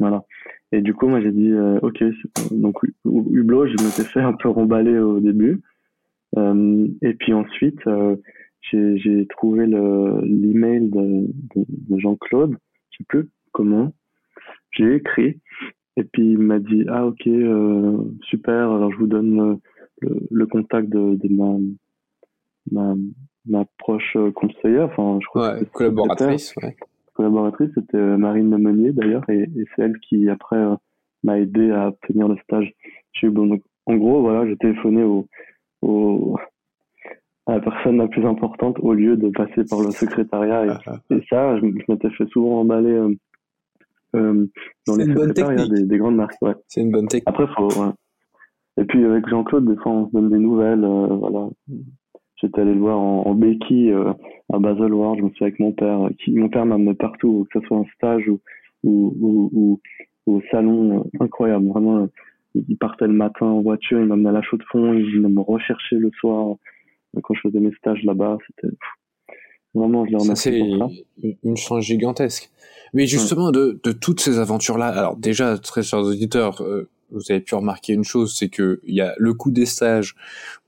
Voilà. Et du coup, moi j'ai dit, euh, ok, donc Hublot, je m'étais fait un peu remballer au début. Euh, et puis ensuite, euh, j'ai trouvé l'email de, de, de Jean-Claude, je sais plus comment. J'ai écrit et puis il m'a dit, ah ok, super, alors je vous donne le, le contact de, de ma, ma ma proche euh, conseillère, enfin, je crois ouais, collaboratrice, ouais. collaboratrice, c'était euh, Marine Lemonnier d'ailleurs, et, et c'est elle qui après euh, m'a aidé à obtenir le stage chez Hublot. Donc, en gros, voilà, j'ai téléphoné au, au, à la personne la plus importante au lieu de passer par le secrétariat. Et, ah, ah, ah. et ça, je, je m'étais fait souvent emballer euh, euh, dans les secrétariats des, des, grandes marques. Ouais. C'est une bonne technique. Après, faut, ouais. Et puis avec Jean-Claude, des fois, on se donne des nouvelles. Euh, voilà. J'étais allé le voir en, en béquille euh, à Baselworld, je me suis avec mon père. Qui, mon père m'a amené partout, que ce soit en stage ou, ou, ou, ou au salon. Euh, incroyable, vraiment. Il partait le matin en voiture, il m'amenait à la chaux de fond, il venait me rechercher le soir euh, quand je faisais mes stages là-bas. C'était vraiment, je les remercie ça, C'est une chance gigantesque. Mais justement, ouais. de, de toutes ces aventures-là, alors déjà, très chers auditeurs, euh, vous avez pu remarquer une chose, c'est que il y a le coup des stages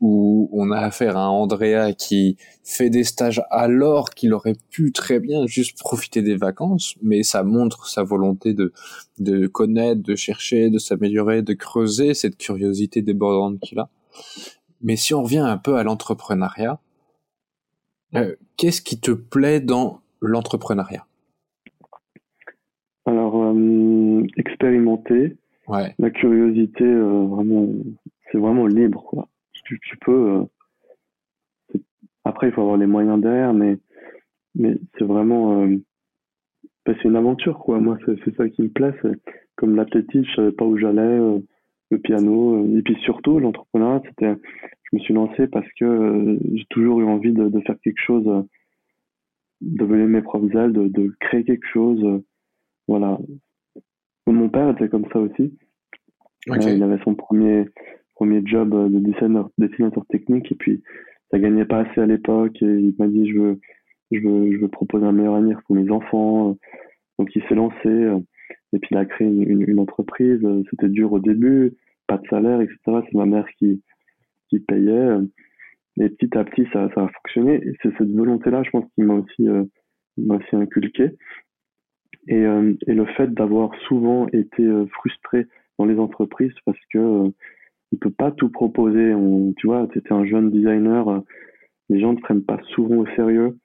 où on a affaire à Andrea qui fait des stages alors qu'il aurait pu très bien juste profiter des vacances, mais ça montre sa volonté de de connaître, de chercher, de s'améliorer, de creuser cette curiosité débordante qu'il a. Mais si on revient un peu à l'entrepreneuriat, euh, qu'est-ce qui te plaît dans l'entrepreneuriat? Alors, euh, expérimenter, Ouais. La curiosité, euh, vraiment, c'est vraiment libre, quoi. Tu, tu peux. Euh, après, il faut avoir les moyens derrière, mais, mais c'est vraiment. Euh, bah, c'est une aventure, quoi. Moi, c'est ça qui me plaît. Comme l'athlétisme, je savais pas où j'allais, euh, le piano, euh, et puis surtout, l'entrepreneuriat, c'était. je me suis lancé parce que j'ai toujours eu envie de, de, faire quelque chose, de voler mes propres ailes, de, de créer quelque chose. voilà. Mon père était comme ça aussi. il avait son premier premier job de dessinateur, dessinateur technique et puis ça gagnait pas assez à l'époque et il m'a dit je veux je veux je veux proposer un meilleur avenir pour mes enfants donc il s'est lancé et puis il a créé une, une, entreprise c'était dur au début pas de salaire etc c'est ma mère qui qui payait et petit à petit ça ça a fonctionné et c'est cette volonté là je pense qui m'a aussi euh, m'a aussi inculqué et, euh, et le fait d'avoir souvent été euh, frustré dans les entreprises parce que il peut pas tout proposer. Tu vois, tu étais un jeune designer, euh, les gens ne te prennent pas souvent au sérieux.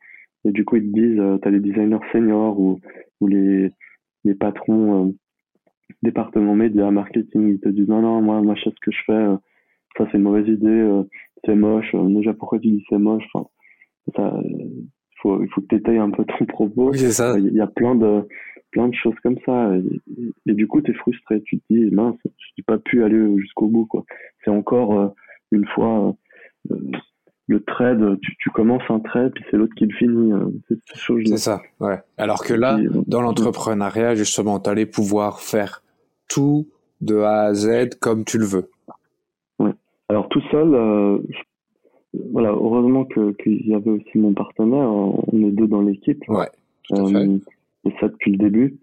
Et du coup, ils te disent, euh, tu as les designers seniors ou, les, les patrons euh, département média, marketing, ils te disent, non, non, moi, moi, je sais ce que je fais, ça, c'est une mauvaise idée, c'est moche, déjà, pourquoi tu dis c'est moche? Faut, il faut que tu un peu ton propos. c'est ça. Il y a plein de, plein de choses comme ça. Et, du coup, tu es frustré. Tu te dis, mince, je n'ai pas pu aller jusqu'au bout. quoi. C'est encore euh, une fois euh, le trade, tu, tu, commences un trade, puis c'est l'autre qui le finit. Euh, c'est ça, ouais. Alors que là, dans l'entrepreneuriat, justement, tu allais pouvoir faire tout de A à Z comme tu le veux. Ouais. Alors tout seul, voilà, heureusement qu'il y avait aussi mon partenaire. On est deux dans l'équipe. Ouais. Tout à fait et ça depuis le début.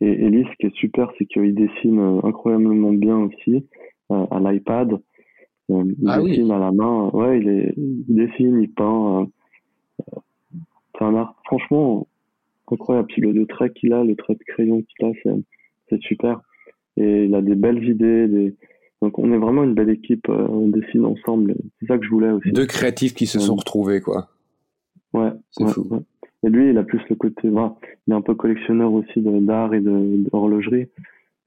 Et Elise, ce qui est super, c'est qu'il dessine euh, incroyablement bien aussi euh, à l'iPad. Euh, il ah dessine à la main. Ouais, il, est, il dessine, il peint. c'est un art, franchement, incroyable. Puis le, trait qu'il a, le trait de crayon qu'il a, c'est super. Et il a des belles idées. Des... Donc on est vraiment une belle équipe. on dessine ensemble. C'est ça que je voulais aussi. Deux créatifs qui se sont retrouvés, quoi. Ouais. C'est fou. Et lui, il a plus le côté, il est un peu collectionneur aussi d'art et d'horlogerie.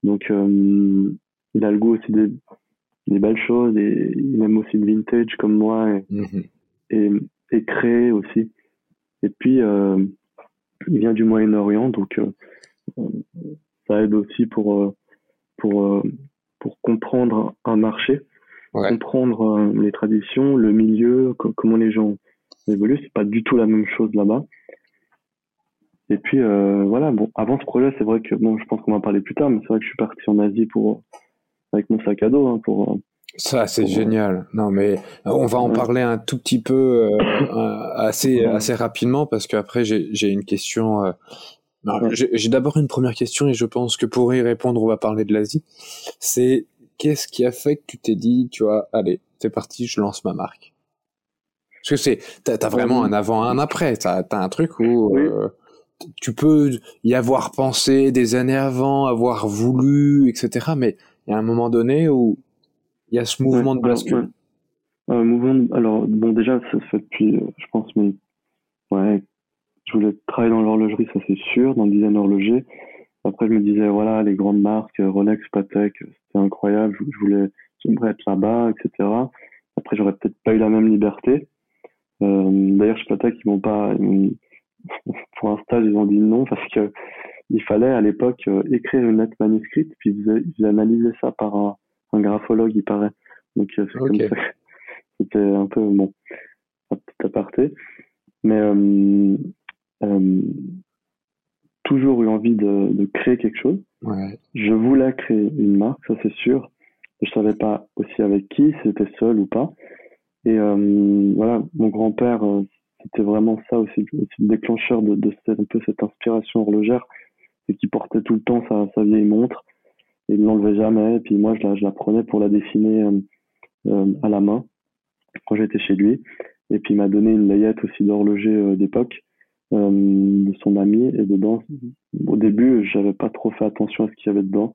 Donc, euh, il a le goût aussi des, des, belles choses et il aime aussi le vintage comme moi et, mhm. et, et, créer aussi. Et puis, euh, il vient du Moyen-Orient, donc euh, ça aide aussi pour, pour, pour comprendre un marché, comprendre les traditions, le milieu, comment les gens évoluent. C'est pas du tout la même chose là-bas. Et puis euh, voilà, bon, avant ce projet, c'est vrai que bon, je pense qu'on va en parler plus tard, mais c'est vrai que je suis parti en Asie pour avec mon sac à dos hein, pour. Euh, ça, c'est génial. Non, mais on va en parler un tout petit peu euh, assez assez rapidement parce qu'après j'ai j'ai une question. J'ai d'abord une première question et je pense que pour y répondre, on va parler de l'Asie. C'est qu'est-ce qui a fait que tu t'es dit, tu vois, allez, c'est parti, je lance ma marque? Parce que c'est, t'as as vraiment un avant, un après. T'as as un truc où tu peux y avoir pensé des années avant, avoir voulu, etc. Mais il y a un moment donné où il y a ce mouvement de bascule. Euh, mouvement alors bon déjà ça se fait depuis euh, je pense mais ouais je voulais travailler dans l'horlogerie ça c'est sûr dans le design horloger après je me disais voilà les grandes marques Rolex Patek c'était incroyable je, voulais j'aimerais être là-bas etc après j'aurais peut-être pas eu la même liberté euh, d'ailleurs chez Patek ils m'ont pas pour un stage, ils ont dit non parce que il fallait à l'époque euh, écrire une lettre manuscrite, puis ils, analysaient ça par un, un, graphologue, il paraît. Donc euh. C'était un peu bon, un petit aparté. Mais euh, euh, toujours eu envie de, de créer quelque chose. Ouais. Je voulais créer une marque, ça c'est sûr. Je savais pas aussi avec qui, si c'était seul ou pas. Et euh, voilà, mon grand-père, c'était vraiment ça aussi, le déclencheur de, de cette, un peu cette inspiration horlogère, c'est qu'il portait tout le temps sa, sa vieille montre et il ne l'enlevait jamais. Et puis moi, je la, je la prenais pour la dessiner euh, euh, à la main quand j'étais chez lui. Et puis il m'a donné une layette aussi d'horloger euh, d'époque de son ami. Et dedans, au début, j'avais pas trop fait attention à ce qu'il y avait dedans.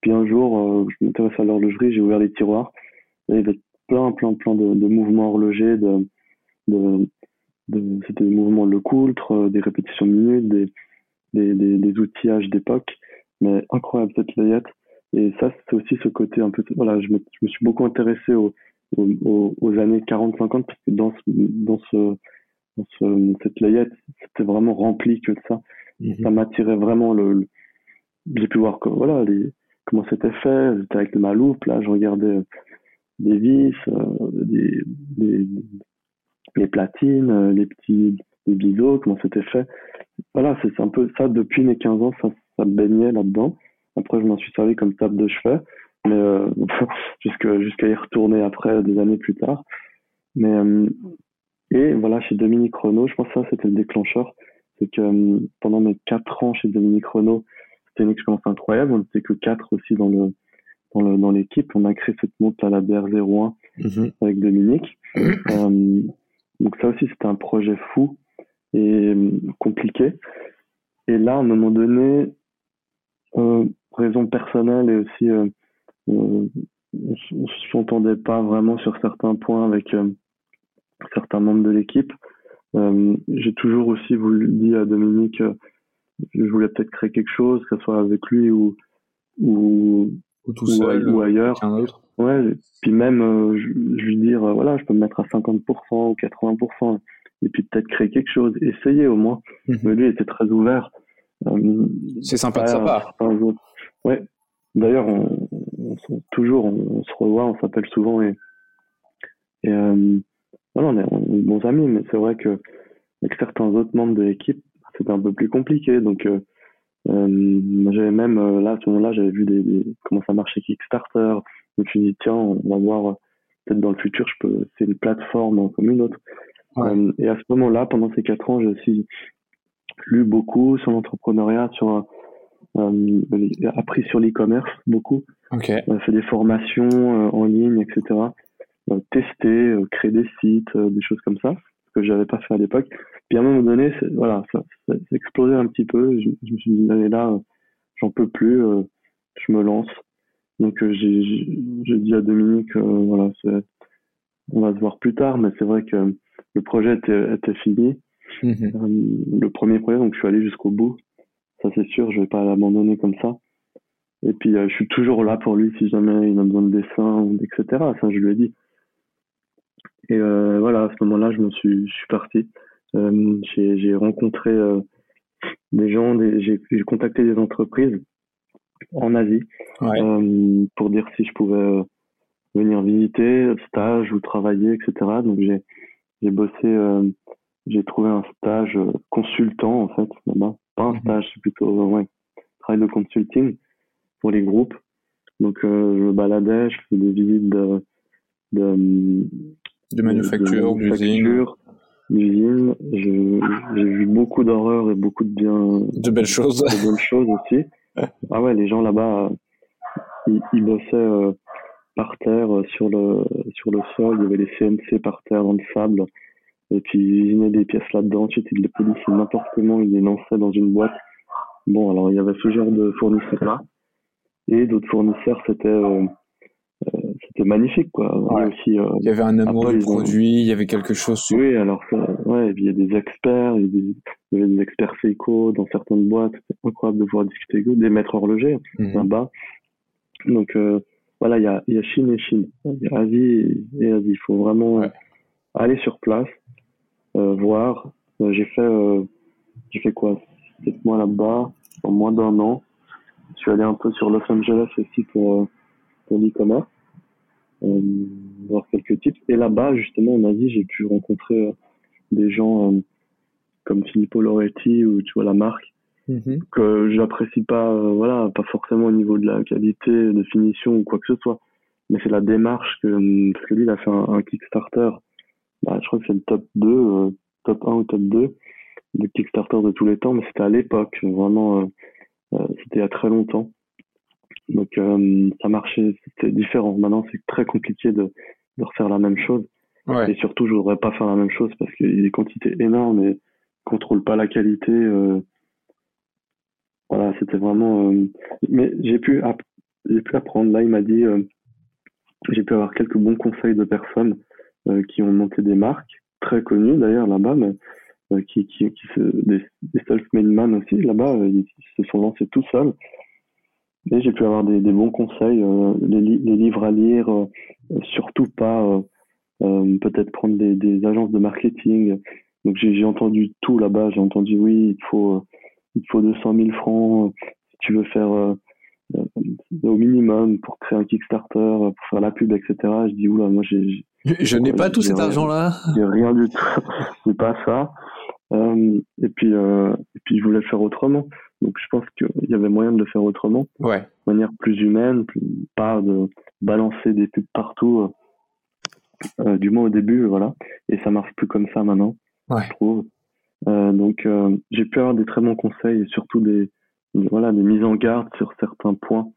Puis un jour, je m'intéressais à l'horlogerie, j'ai ouvert les tiroirs. Et il y avait plein, plein, plein de, de mouvements horlogers, de, de, c'était des mouvements le coultre, euh, des répétitions de minutes, des, des, outillages d'époque, mais incroyable cette layette. Et ça, c'est aussi ce côté un peu, voilà, je me, je me suis beaucoup intéressé aux, années 40-50 parce que dans ce, dans ce, ce, cette layette, c'était vraiment rempli que de ça. Mhm. Ça m'attirait vraiment le, j'ai pu voir que, voilà, les, comment c'était fait, j'étais avec ma loupe, là, je regardais des vis, des, des, les platines, les petits les biseaux, comment c'était fait. Voilà, c'est un peu ça depuis mes 15 ans, ça, ça baignait là-dedans. Après, je m'en suis servi comme table de chevet, mais euh, jusqu'à y retourner après, des années plus tard. Mais et voilà, chez Dominique Renault, je pense que ça c'était le déclencheur, c'est que pendant mes 4 ans chez Dominique Renault, c'était une expérience incroyable. On n'était que 4 aussi dans le dans le dans l'équipe. On a créé cette montre à la BR01 mhm. avec Dominique. euh, donc ça aussi c'était un projet fou et compliqué. Et là, à un moment donné, euh, raison personnelle et aussi euh, on ne s'entendait pas vraiment sur certains points avec euh, certains membres de l'équipe. Euh, j'ai toujours aussi voulu dire à Dominique, je voulais peut-être créer quelque chose, que ce soit avec lui ou ou, ou, tout seul, ou ailleurs. Autre. Ouais, puis même je, lui dire voilà, je peux me mettre à 50% ou 80% et puis peut-être créer quelque chose, essayer au moins. Mhm. Mais lui était très ouvert. C'est sympa de sa part. Ouais. D'ailleurs, on, on, toujours, on, se revoit, on s'appelle souvent et, et euh, voilà, on, est, on est bons amis, mais c'est vrai que avec certains autres membres de l'équipe, c'était un peu plus compliqué. Donc, euh, euh, j'avais même euh, là à ce moment-là, j'avais vu des, des, comment ça marchait Kickstarter. Je me suis dit tiens, on va voir peut-être dans le futur, je peux, c'est une plateforme comme une autre. Euh, et à ce moment-là, pendant ces quatre ans, j'ai aussi lu beaucoup sur l'entrepreneuriat, sur euh, appris sur l'e-commerce beaucoup. Okay. Euh, fait des formations euh, en ligne, etc. Euh, testé, créer des sites, des choses comme ça, que j'avais pas fait à l'époque. Puis à un moment donné, voilà, ça, ça, ça explosé un petit peu. Je, je, me suis dit, allez là, j'en peux plus, je me lance. Donc j'ai dit à Dominique, voilà, on va se voir plus tard, mais c'est vrai que le projet était, était fini. Mhm. le premier projet, donc je suis allé jusqu'au bout. Ça c'est sûr, je vais pas l'abandonner comme ça. Et puis euh, je suis toujours là pour lui si jamais il a besoin de dessin, etc. Ça je lui ai dit. Et euh, voilà, à ce moment-là, je me suis, je suis parti. Euh, j'ai rencontré euh, des gens, j'ai contacté des entreprises en Asie ouais. Euh, pour dire si je pouvais venir visiter, stage ou travailler, etc. Donc j'ai j'ai bossé, j'ai trouvé un stage consultant en fait là-bas pas un mhm. stage, c'est plutôt ouais, travail de consulting pour les groupes. Donc je me baladais, je faisais des visites de de, de manufacture, d'usine. D'usine. J'ai vu beaucoup d'horreurs et beaucoup de bien. De belles choses. De belles choses aussi. ah ouais, les gens là-bas, ils, ils, bossaient euh, par terre euh, sur le sur le sol. Il y avait les CNC par terre dans le sable. Et puis ils usinaient des pièces là-dedans, ensuite ils les polissaient n'importe comment, ils les lançaient dans une boîte. Bon, alors il y avait ce genre de fournisseurs-là. Et d'autres fournisseurs, c'était euh, c'était magnifique quoi. Ouais. Aussi, euh, il y avait un amour du produit, il y avait quelque chose. Oui, alors ça, ouais, et puis il y a des experts, il y, des, il y avait des experts Seiko dans certaines boîtes, c'est incroyable de pouvoir discuter avec eux, des maîtres horlogers mmh. là-bas. Donc euh, voilà, il y a, il y a Chine et Chine, il y a Asie et Asie. Il faut vraiment ouais. aller sur place, euh, voir. Euh, j'ai fait, euh, j'ai fait quoi, sept mois là-bas, en moins d'un an. Je suis allé un peu sur Los Angeles aussi pour, pour l'e-commerce, voir quelques tips. Et là-bas, justement, en Asie, j'ai pu rencontrer des gens comme Filippo Loretti ou tu vois la marque mm-hmm. que j'apprécie pas voilà pas forcément au niveau de la qualité de finition ou quoi que ce soit mais c'est la démarche que parce que lui il a fait un, un Kickstarter bah, je crois que c'est le top 2, euh, top 1 ou top 2 de Kickstarter de tous les temps, mais c'était à l'époque, vraiment, euh, euh, c'était il y a très longtemps. Donc ça marchait, c'était différent. Maintenant, c'est très compliqué de, de refaire la même chose. Ouais. Et surtout, je voudrais pas faire la même chose parce qu'il y a des quantités énormes et contrôle pas la qualité. Euh... Voilà, c'était vraiment. Euh... Mais j'ai pu, app... j'ai pu apprendre. Là, il m'a dit, euh... j'ai pu avoir quelques bons conseils de personnes euh, qui ont monté des marques très connues d'ailleurs là-bas, mais euh, qui, qui, qui se, des, des self-made man aussi là-bas, euh, ils, se sont lancés tout seuls. Et j'ai pu avoir des, des bons conseils, les, les, livres à lire, surtout pas peut-être prendre des, des, agences de marketing. Donc j'ai entendu tout là-bas. J'ai entendu oui, il faut il faut 200 000 francs si tu veux faire au minimum pour créer un Kickstarter, pour faire la pub, etc. Je dis oula, moi j'ai je n'ai pas tout cet argent-là. J'ai rien du tout. c'est pas ça. Euh, et puis, euh, et puis je voulais le faire autrement. Donc je pense qu'il y avait moyen de le faire autrement, ouais. de manière plus humaine, pas de balancer des pubs partout. Euh, du moins au début, voilà. Et ça marche plus comme ça maintenant, ouais. je trouve. Euh, donc j'ai pu avoir des très bons conseils et surtout des, voilà des mises en garde sur certains points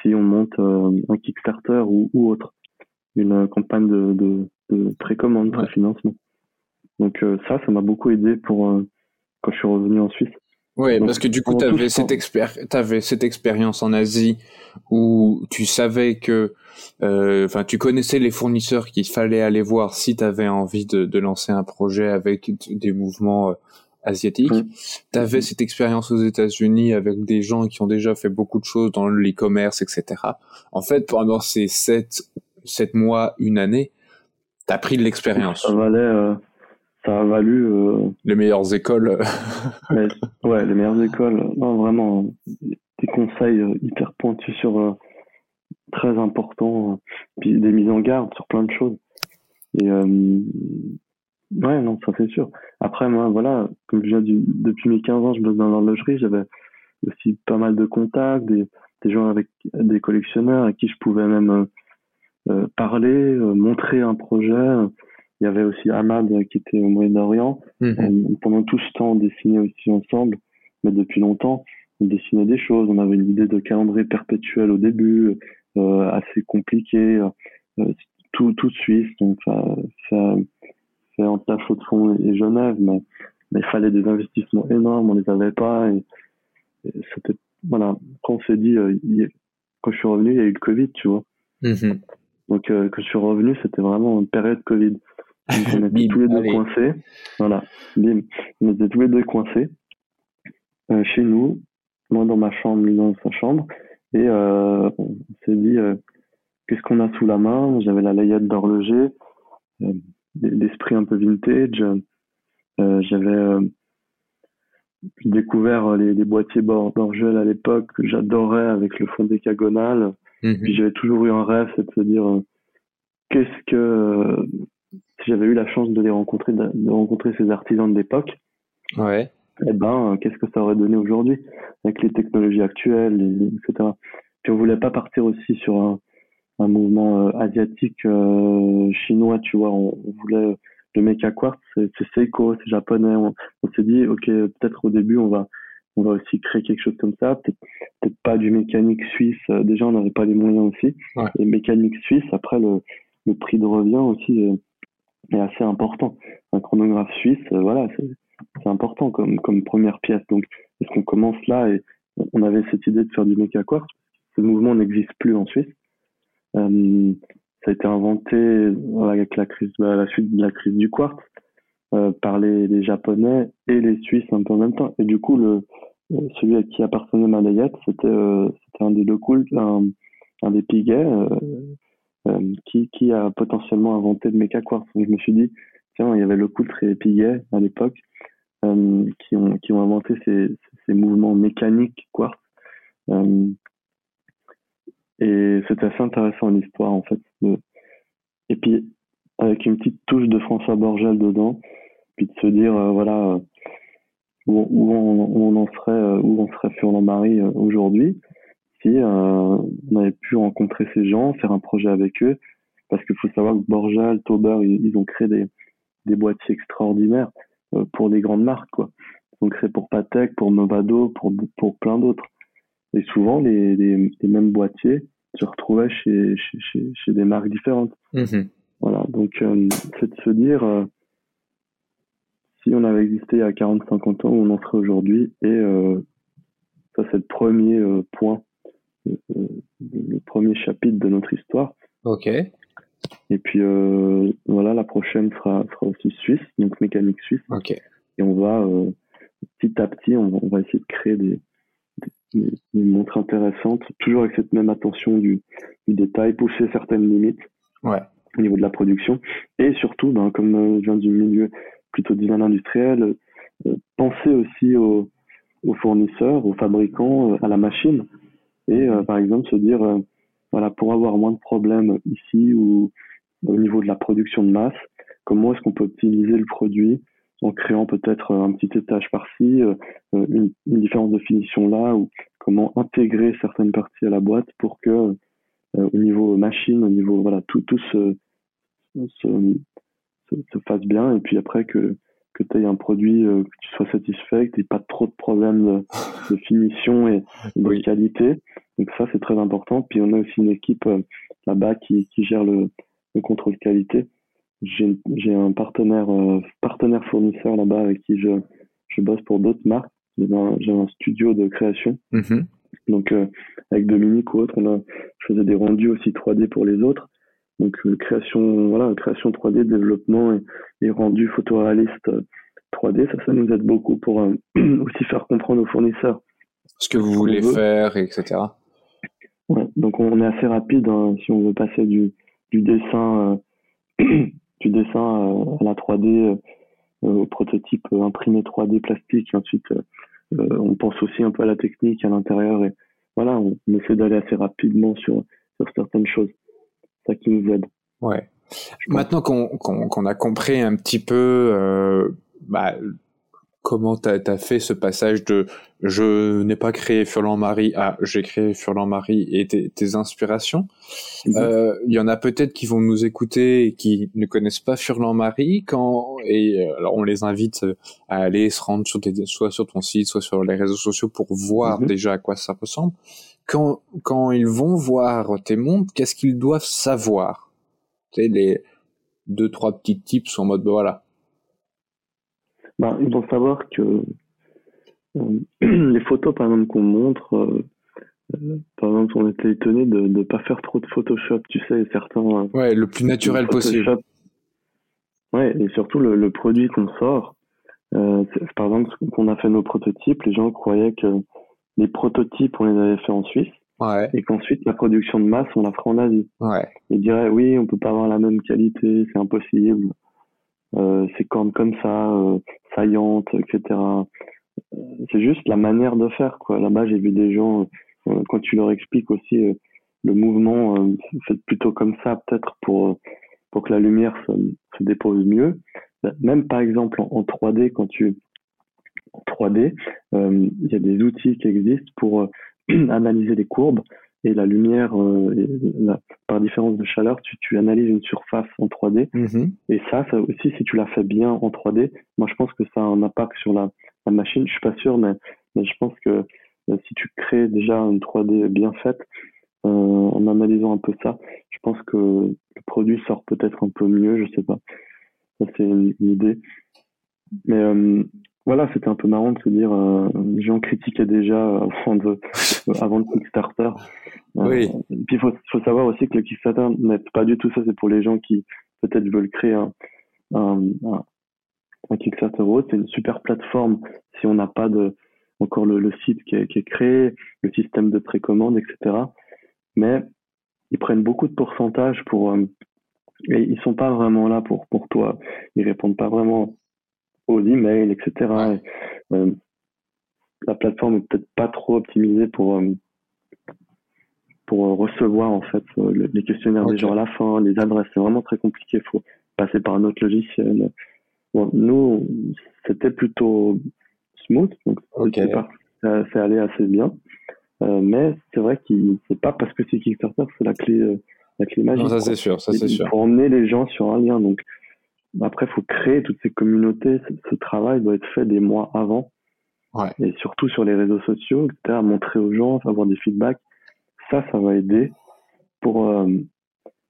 si on monte un Kickstarter ou, ou autre une campagne de, de, de précommande, de financement. Donc euh, ça, ça m'a beaucoup aidé pour euh, quand je suis revenu en Suisse. Oui, parce que du coup, tu avais, cette avais cette expérience en Asie où tu savais que, euh, enfin, tu connaissais les fournisseurs qu'il fallait aller voir si tu avais envie de, de, lancer un projet avec des mouvements asiatiques. Tu avais cette expérience aux États-Unis avec des gens qui ont déjà fait beaucoup de choses dans l'e-commerce, etc. En fait, pendant ces sept 7 mois, une année, tu as pris de l'expérience. Ça valait, euh, ça a valu. Euh, les meilleures écoles. ouais, les meilleures écoles. Non, vraiment, des conseils euh, hyper pointus sur très importants, puis des mises en garde sur plein de choses. Et ouais, non, ça c'est sûr. Après, moi, voilà, comme je viens du, depuis mes 15 ans, je bosse dans l'horlogerie, j'avais aussi pas mal de contacts, des, des gens avec des collectionneurs à qui je pouvais même euh, parler, euh, montrer un projet. Il y avait aussi Ahmad qui était au Moyen-Orient. Mhm. Pendant tout ce temps, on dessinait aussi ensemble, mais depuis longtemps, on dessinait des choses. On avait une idée de calendrier perpétuel au début, euh, assez compliqué, tout, tout suisse. Donc ça, ça fait entre la faute de fond et Genève, mais, mais, il fallait des investissements énormes, on les avait pas. Et, c'était voilà. Quand on s'est dit, quand je suis revenu, il y a eu le Covid, tu vois. Mhm. Donc euh, quand je suis revenu, c'était vraiment une période Covid. On était tous les deux coincés. Voilà, bim. On était tous les deux coincés euh, chez nous, moi dans ma chambre, lui dans sa chambre. Et euh, on s'est dit, euh, qu'est-ce qu'on a sous la main? J'avais la layette d'horloger, d'esprit un peu vintage. J'avais découvert les, les boîtiers Borgel à l'époque que j'adorais avec le fond décagonal. Mhm. Puis j'avais toujours eu un rêve, c'est de se dire qu'est-ce que j'avais eu la chance de les rencontrer, de, rencontrer ces artisans de l'époque. Ouais. Eh ben, euh, qu'est-ce que ça aurait donné aujourd'hui avec les technologies actuelles, etc. Puis on voulait pas partir aussi sur un, un mouvement asiatique chinois, tu vois. On, voulait le mecha quartz, c'est Seiko, c'est japonais. On, on s'est dit, ok, peut-être au début on va on va aussi créer quelque chose comme ça. Peut-être pas du mécanique suisse. Euh, déjà, on n'avait pas les moyens aussi. Et mécanique suisse, après, le, le prix de revient aussi est, assez important. Un chronographe suisse, euh, voilà, c'est important comme, comme première pièce. Donc, est-ce qu'on commence là et on avait cette idée de faire du méca quartz Ce mouvement n'existe plus en Suisse. Euh, ça a été inventé avec la crise, à la suite de la crise du quartz. par les, Japonais et les Suisses un peu en même temps. Et du coup, le, celui à qui appartenait ma layette, c'était euh, un des locaux, un, un des piguets euh, euh, qui, qui a potentiellement inventé le méca quartz? Je me suis dit, tiens, il y avait le coultre et piguet à l'époque qui, ont, qui ont inventé ces, mouvements mécaniques quartz. et c'était assez intéressant l'histoire en fait. Et puis avec une petite touche de François Borgel dedans, puis de se dire voilà où, on, en serait euh, où on serait Furlan-Marie euh, aujourd'hui si euh, on avait pu rencontrer ces gens, faire un projet avec eux, parce qu'il faut savoir que Borjal, Tauber, ils, ont créé des, des boîtiers extraordinaires pour des grandes marques, quoi. Ils ont créé pour Patek, pour Movado, pour, pour plein d'autres. Et souvent, les, les, les, mêmes boîtiers se retrouvaient chez, chez, chez, chez des marques différentes. Mmh voilà, donc c'est de se dire, si on avait existé il y a 40-50 ans, on en serait aujourd'hui. Et euh, ça, c'est le premier euh, point, euh, le premier chapitre de notre histoire. Ok. Et puis voilà, la prochaine sera, sera aussi suisse, donc mécanique suisse. Ok. Et on va petit à petit, on va, essayer de créer des, des, montres intéressantes, toujours avec cette même attention du, du détail, pousser certaines limites. Ouais. Au niveau de la production. Et surtout, ben, comme je viens du milieu plutôt design industriel, euh, penser aussi aux, fournisseurs, aux fabricants, euh, à la machine. Et par exemple se dire voilà pour avoir moins de problèmes ici ou au niveau de la production de masse, comment est-ce qu'on peut optimiser le produit en créant peut-être un petit étage par-ci, une, différence de finition là, ou comment intégrer certaines parties à la boîte pour que au niveau machine, au niveau voilà tout tout se, se fasse bien et puis après que que tu aies un produit euh, que tu sois satisfait, que tu n'aies pas trop de problèmes de, finition et de qualité. Donc ça, c'est très important. Puis on a aussi une équipe euh, là-bas qui, qui gère le, le contrôle qualité. J'ai un partenaire euh, partenaire fournisseur là-bas avec qui je, je bosse pour d'autres marques. J'ai un, un, studio de création. Mm-hmm. Donc avec Dominique ou autre, on a, je faisais des rendus aussi 3D pour les autres. Donc euh, création, voilà, création 3D, développement et, et rendu photoréaliste 3D, euh, ça, ça nous aide beaucoup pour euh, aussi faire comprendre aux fournisseurs ce que vous voulez faire, etc. Ouais, donc on est assez rapide hein, si on veut passer du, du dessin, du dessin à la 3D au prototype imprimé 3D plastique. Et ensuite, on pense aussi un peu à la technique à l'intérieur et voilà, on, on essaie d'aller assez rapidement sur sur certaines choses qui nous aide. Ouais. Maintenant qu'on a compris un petit peu euh, bah, comment tu as, fait ce passage de je n'ai pas créé Furlan-Marie à j'ai créé Furlan-Marie et tes, inspirations, mhm. euh, il y en a peut-être qui vont nous écouter et qui ne connaissent pas Furlan-Marie quand et euh, alors on les invite à aller se rendre sur tes, soit sur ton site soit sur les réseaux sociaux pour voir mhm. déjà à quoi ça ressemble quand, quand ils vont voir tes montres, qu'est-ce qu'ils doivent savoir? Tu sais, les deux, trois petits tips en mode, bah, voilà. Ben, ils doivent savoir que euh, les photos, par exemple, qu'on montre, euh, euh, par exemple, on était étonné de ne pas faire trop de Photoshop, tu sais, certains... ouais, le plus naturel possible. Ouais, et surtout le, le produit qu'on sort. par exemple, qu'on a fait nos prototypes, les gens croyaient que les prototypes, on les avait fait en Suisse. Ouais. Et qu'ensuite, la production de masse, on la fera en Asie. Ouais. Ils diraient, oui, on peut pas avoir la même qualité, c'est impossible. Euh, c'est cornes comme ça, euh, saillantes, etc. Euh, c'est juste la manière de faire, quoi. Là-bas, j'ai vu des gens, euh, quand tu leur expliques aussi euh, le mouvement, fait plutôt comme ça, peut-être pour, pour que la lumière se, se dépose mieux. Même par exemple en 3D, quand tu, 3D, euh, il y a des outils qui existent pour euh, analyser les courbes et la lumière euh, par différence de chaleur, tu, tu, analyses une surface en 3D. Mm-hmm. Et ça, ça aussi, si tu l'as fait bien en 3D, moi je pense que ça a un impact sur la, la machine. Je suis pas sûr, mais, mais je pense que si tu crées déjà une 3D bien faite, euh, en analysant un peu ça, je pense que le produit sort peut-être un peu mieux, je sais pas. Ça c'est une, idée. Mais euh, voilà, c'était un peu marrant de se dire, euh, les gens critiquaient déjà avant, de, avant le Kickstarter. Euh, oui. puis il faut, faut, savoir aussi que le Kickstarter n'est pas du tout ça, c'est pour les gens qui peut-être veulent créer un, un, un, Kickstarter C'est une super plateforme si on n'a pas de encore le, le site qui est, qui est, créé, le système de précommande, etc. Mais ils prennent beaucoup de pourcentage pour euh, et ils sont pas vraiment là pour pour toi. Ils répondent pas vraiment aux emails, etc. Euh, la plateforme est peut-être pas trop optimisée pour euh, pour recevoir en fait euh, les questionnaires des gens à la fin, les adresses, c'est vraiment très compliqué. Il faut passer par un autre logiciel. Bon, nous, c'était plutôt smooth, donc c'est allé assez bien. Euh, mais c'est vrai que c'est pas parce que c'est Kickstarter, c'est la clé, la clé magique. Non, ça c'est sûr, ça c'est sûr. Pour emmener les gens sur un lien. Donc, après, il faut créer toutes ces communautés. Ce, travail doit être fait des mois avant. Ouais. Et surtout sur les réseaux sociaux, etc., montrer aux gens, avoir des feedbacks. Ça, ça va aider pour, euh,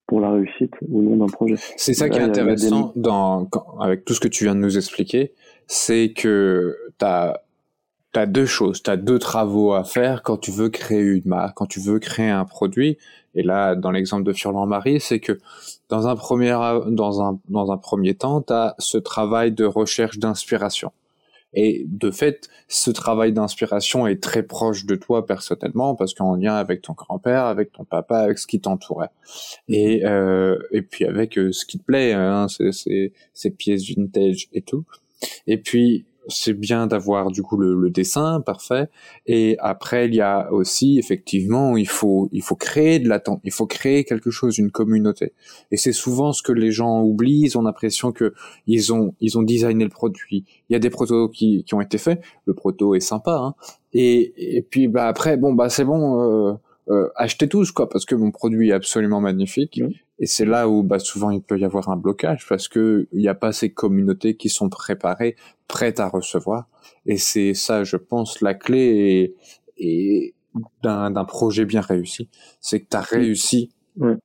pour la réussite ou non d'un projet. C'est ça qui est intéressant dans, avec tout ce que tu viens de nous expliquer, c'est que tu as tu as deux choses, tu as deux travaux à faire quand tu veux créer une marque, quand tu veux créer un produit. Et là, dans l'exemple de Furlan-Marie, c'est que dans un premier, dans un, dans un premier temps, tu as ce travail de recherche d'inspiration. Et de fait, ce travail d'inspiration est très proche de toi personnellement parce qu'en lien avec ton grand-père, avec ton papa, avec ce qui t'entourait. Et, euh, et puis avec euh, ce qui te plaît, hein, ces, ces, ces pièces vintage et tout. Et puis, c'est bien d'avoir du coup le, dessin parfait. Et après il y a aussi effectivement il faut il faut créer de l'attente il faut créer quelque chose une communauté. Et c'est souvent ce que les gens oublient. Ils ont l'impression que ils ont ils ont designé le produit. Il y a des protos qui, qui ont été faits. Le proto est sympa hein, et, et puis bah après bon bah c'est bon euh, euh, achetez tous quoi parce que mon produit est absolument magnifique et c'est là où bah, souvent il peut y avoir un blocage parce que il n'y a pas ces communautés qui sont préparées, prêtes à recevoir. Et c'est ça, je pense, la clé et, d'un projet bien réussi, c'est que tu as réussi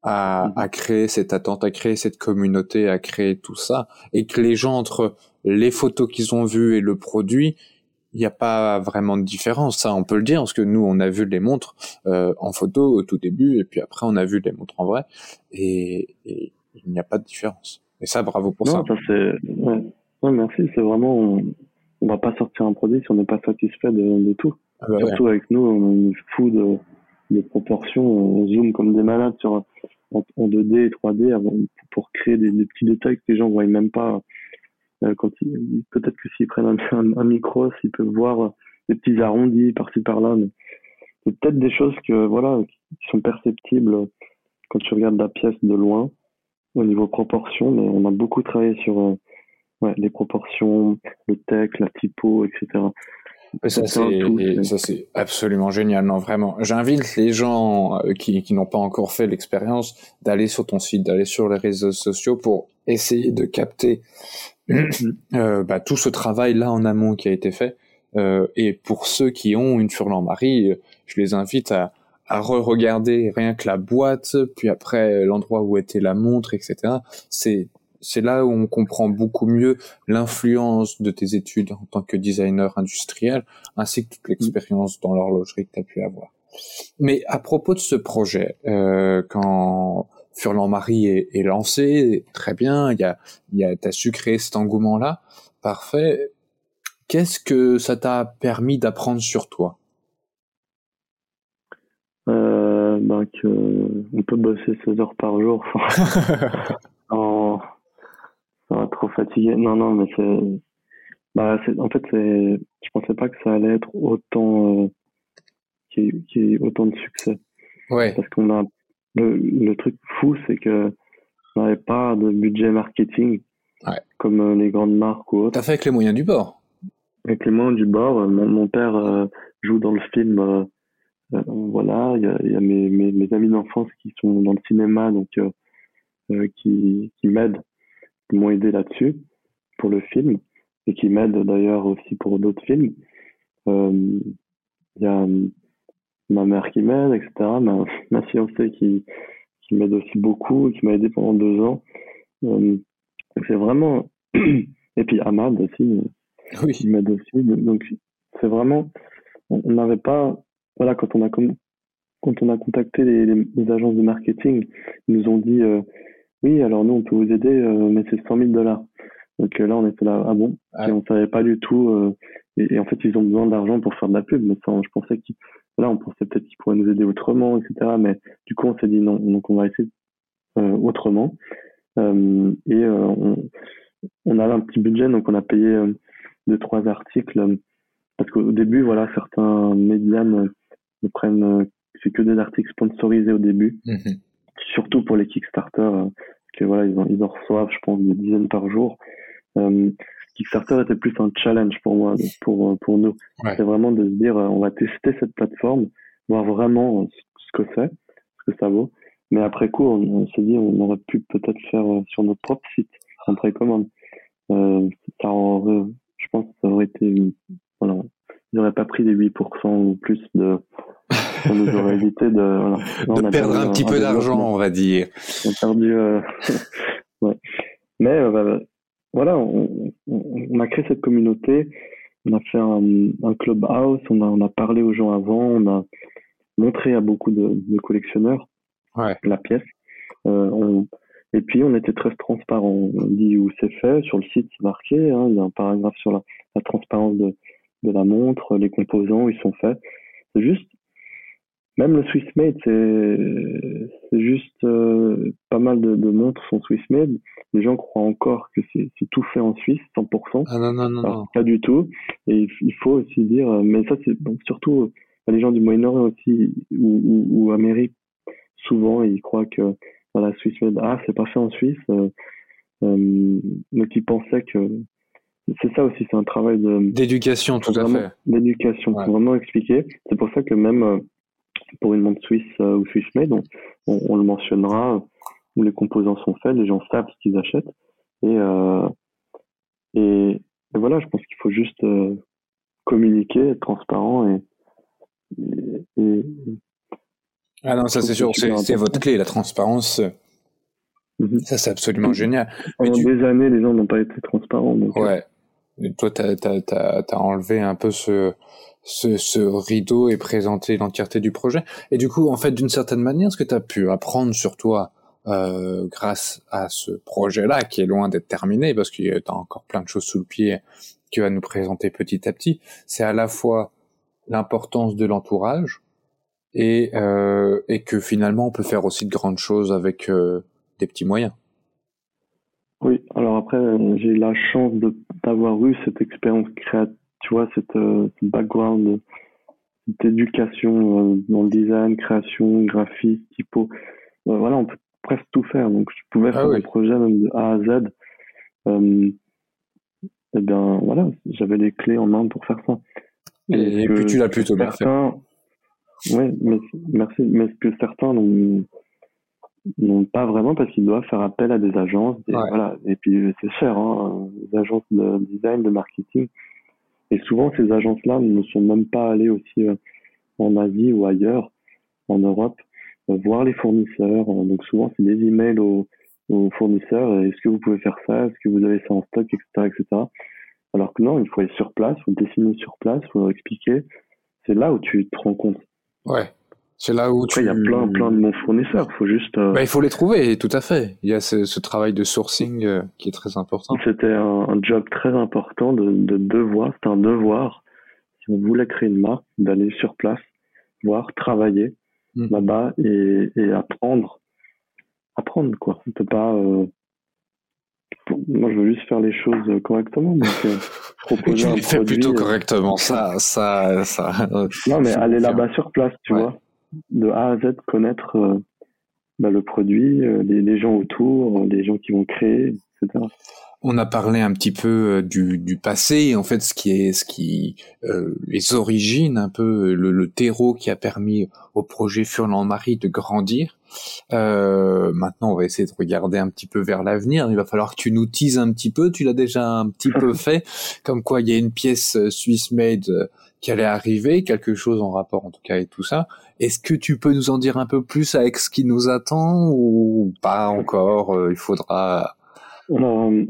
à, à créer cette attente, à créer cette communauté, à créer tout ça, et que les gens entre les photos qu'ils ont vues et le produit, il n'y a pas vraiment de différence, ça on peut le dire, parce que nous on a vu les montres euh, en photo au tout début, et puis après on a vu les montres en vrai, et, il n'y a pas de différence. Et ça, bravo pour ça. ça c'est... Ouais. merci, c'est vraiment, on... ne va pas sortir un produit si on n'est pas satisfait de, tout. Ah bah Surtout avec nous, on est fou de, de proportions, on zoome comme des malades sur en, 2D et 3D pour créer des, des, petits détails que les gens voient même pas euh, quand peut-être que s'ils prennent un, micro, s'ils peuvent voir des petits arrondis par-ci par-là, mais c'est peut-être des choses que voilà qui sont perceptibles quand tu regardes la pièce de loin au niveau proportion, mais on a beaucoup travaillé sur euh, ouais, les proportions, le texte, la typo, etc. Ça c'est absolument génial, non vraiment. J'invite les gens euh, qui, qui n'ont pas encore fait l'expérience d'aller sur ton site, d'aller sur les réseaux sociaux pour essayer de capter euh, bah, tout ce travail là en amont qui a été fait. Euh, et pour ceux qui ont une Furlan Marie, euh, je les invite à, à re-regarder rien que la boîte, puis après l'endroit où était la montre, etc. C'est c'est là où on comprend beaucoup mieux l'influence de tes études en tant que designer industriel, ainsi que toute l'expérience dans l'horlogerie que tu as pu avoir. Mais à propos de ce projet, euh, quand Furlan Marie est, lancé, très bien, il y a, y a, t'as su créer cet engouement-là, parfait. Qu'est-ce que ça t'a permis d'apprendre sur toi? Euh, ben que on peut bosser 16 heures par jour sans, trop fatigué. Non, non, mais c'est, bah, c'est, en fait, c'est, je pensais pas que ça allait être autant, euh, qu'il y ait autant de succès. Ouais. Parce qu'on a le, le truc fou, c'est que n'avait pas de budget marketing comme euh, les grandes marques ou autres. T'as fait avec les moyens du bord Avec les moyens du bord. Euh, mon, mon père euh, joue dans le film. voilà, il y a, y a mes, mes, mes, amis d'enfance qui sont dans le cinéma, donc qui, qui m'aident, qui m'ont aidé là-dessus pour le film et qui m'aident d'ailleurs aussi pour d'autres films. Il y a ma mère qui m'aide, etc. Ma, ma fiancée qui, qui m'aide aussi beaucoup, qui m'a aidé pendant deux ans. Euh, c'est vraiment. Et puis Ahmad aussi, oui. qui m'aide aussi. Donc c'est vraiment. On n'avait pas. Voilà, quand on a, quand on a contacté les, les, agences de marketing, ils nous ont dit euh, Oui, alors nous, on peut vous aider, euh, mais c'est 100 000 dollars. Donc là, on était là, ah bon? Et on savait pas du tout. Et, et, en fait, ils ont besoin d'argent pour faire de la pub. Mais ça, je pensais qu'ils Là, on pensait peut-être qu'ils pourraient nous aider autrement, etc. Mais du coup, on s'est dit non, donc on va essayer euh, autrement. Euh, et euh, on, on avait un petit budget, donc on a payé deux, trois articles. parce qu'au début, voilà, certains médias ne, prennent, c'est que des articles sponsorisés au début. Mhm. Surtout pour les Kickstarter, parce que voilà, ils en, ils en reçoivent, je pense, des dizaines par jour. Euh, Kickstarter était plus un challenge pour moi, pour, pour nous. C'est vraiment de se dire, euh, on va tester cette plateforme, voir vraiment ce que c'est, ce que ça vaut. Mais après coup, on, s'est dit, on aurait pu peut-être faire euh, sur notre propre site, en précommande. Euh, ça aurait, je pense que ça aurait été, voilà, ils n'auraient pas pris les 8% ou plus de, ça nous aurait évité de, voilà. de perdre un, petit peu d'argent, on va dire. On a perdu, euh... ouais. Mais, euh, voilà, on, on, a créé cette communauté, on a fait un, un clubhouse, on a, on a parlé aux gens avant, on a montré à beaucoup de, de collectionneurs la pièce. Euh, on, et puis on était très transparent. On dit où c'est fait, sur le site c'est marqué, hein, il y a un paragraphe sur la, la transparence de, de, la montre, les composants, ils sont faits. C'est juste, même le Swiss Made, c'est juste euh, pas mal de, de, montres sont Swiss Made. Les gens croient encore que c'est tout fait en Suisse, 100%. Ah non, non, non, non. Pas du tout. Et il faut aussi dire, euh, mais ça c'est bon, surtout les gens du Moyen-Orient aussi, ou, ou, ou, Amérique, souvent ils croient que voilà, Swiss Made, ah c'est pas fait en Suisse. Euh, euh, mais qui pensaient que c'est ça aussi, c'est un travail de d'éducation, tout à fait. D'éducation, pour vraiment expliquer. C'est pour ça que même pour une montre suisse euh, ou Swiss Made, on, on, le mentionnera où les composants sont faits, les gens savent ce qu'ils achètent. Et, euh, et, voilà, je pense qu'il faut juste euh, communiquer, être transparent et, et, ah non, ça c'est sûr, c'est votre clé, la transparence. Mhm. Ça c'est absolument génial. Pendant des années, les gens n'ont pas été transparents. Donc... Ouais. Toi, t'as as, as, enlevé un peu ce, ce, ce rideau et présenter l'entièreté du projet. Et du coup, en fait, d'une certaine manière, ce que tu as pu apprendre sur toi euh, grâce à ce projet-là, qui est loin d'être terminé, parce qu'il y a encore plein de choses sous le pied que tu vas nous présenter petit à petit, c'est à la fois l'importance de l'entourage et, euh, et que finalement, on peut faire aussi de grandes choses avec euh, des petits moyens. Oui, alors après, j'ai eu la chance d'avoir eu cette expérience créative tu vois, cette, euh, background, d'éducation euh, dans le design, création, graphisme, typo. Euh, voilà, on peut presque tout faire. Donc, je pouvais ah faire des projets même de A à Z. et bien, voilà, j'avais les clés en main pour faire ça. Et, puis tu l'as plutôt bien fait. Oui, mais, merci. Mais ce que certains n'ont pas vraiment parce qu'ils doivent faire appel à des agences. Et, voilà. et puis c'est cher, hein, des agences de design, de marketing. Et souvent, ces agences-là ne sont même pas allées aussi euh, en Asie ou ailleurs, en Europe, euh, voir les fournisseurs. Euh, donc souvent, c'est des emails aux, aux fournisseurs. Est-ce que vous pouvez faire ça? Est-ce que vous avez ça en stock, etc., etc. Alors que non, il faut aller sur place, il faut dessiner sur place, il faut leur expliquer. C'est là où tu te rends compte. Ouais. C'est là où Après, il y a plein, plein de bons fournisseurs. Faut juste. Bah, il faut les trouver, tout à fait. Il y a ce, ce travail de sourcing euh, qui est très important. C'était un, un, job très important de, de devoir. C'était un devoir, si on voulait créer une marque, d'aller sur place, voir, travailler mmh. là-bas et, et, apprendre. Apprendre, quoi. On peut pas. Euh... Moi, je veux juste faire les choses correctement. Donc, euh, proposer tu les fais plutôt euh, correctement, ça, ça, ça. Non, mais aller là-bas sur place, tu vois de A à Z connaître euh, bah, le produit, euh, les, gens autour, les gens qui vont créer, etc. On a parlé un petit peu euh, du, du passé, en fait, ce qui est, ce qui, les origines, un peu le, le, terreau qui a permis au projet Furlan-Marie de grandir. Euh, maintenant, on va essayer de regarder un petit peu vers l'avenir. Il va falloir que tu nous teases un petit peu. Tu l'as déjà un petit peu fait, comme quoi il y a une pièce Swiss made qui allait arriver, quelque chose en rapport en tout cas avec tout ça. Est-ce que tu peux nous en dire un peu plus avec ce qui nous attend ou pas encore euh, Il faudra. Euh,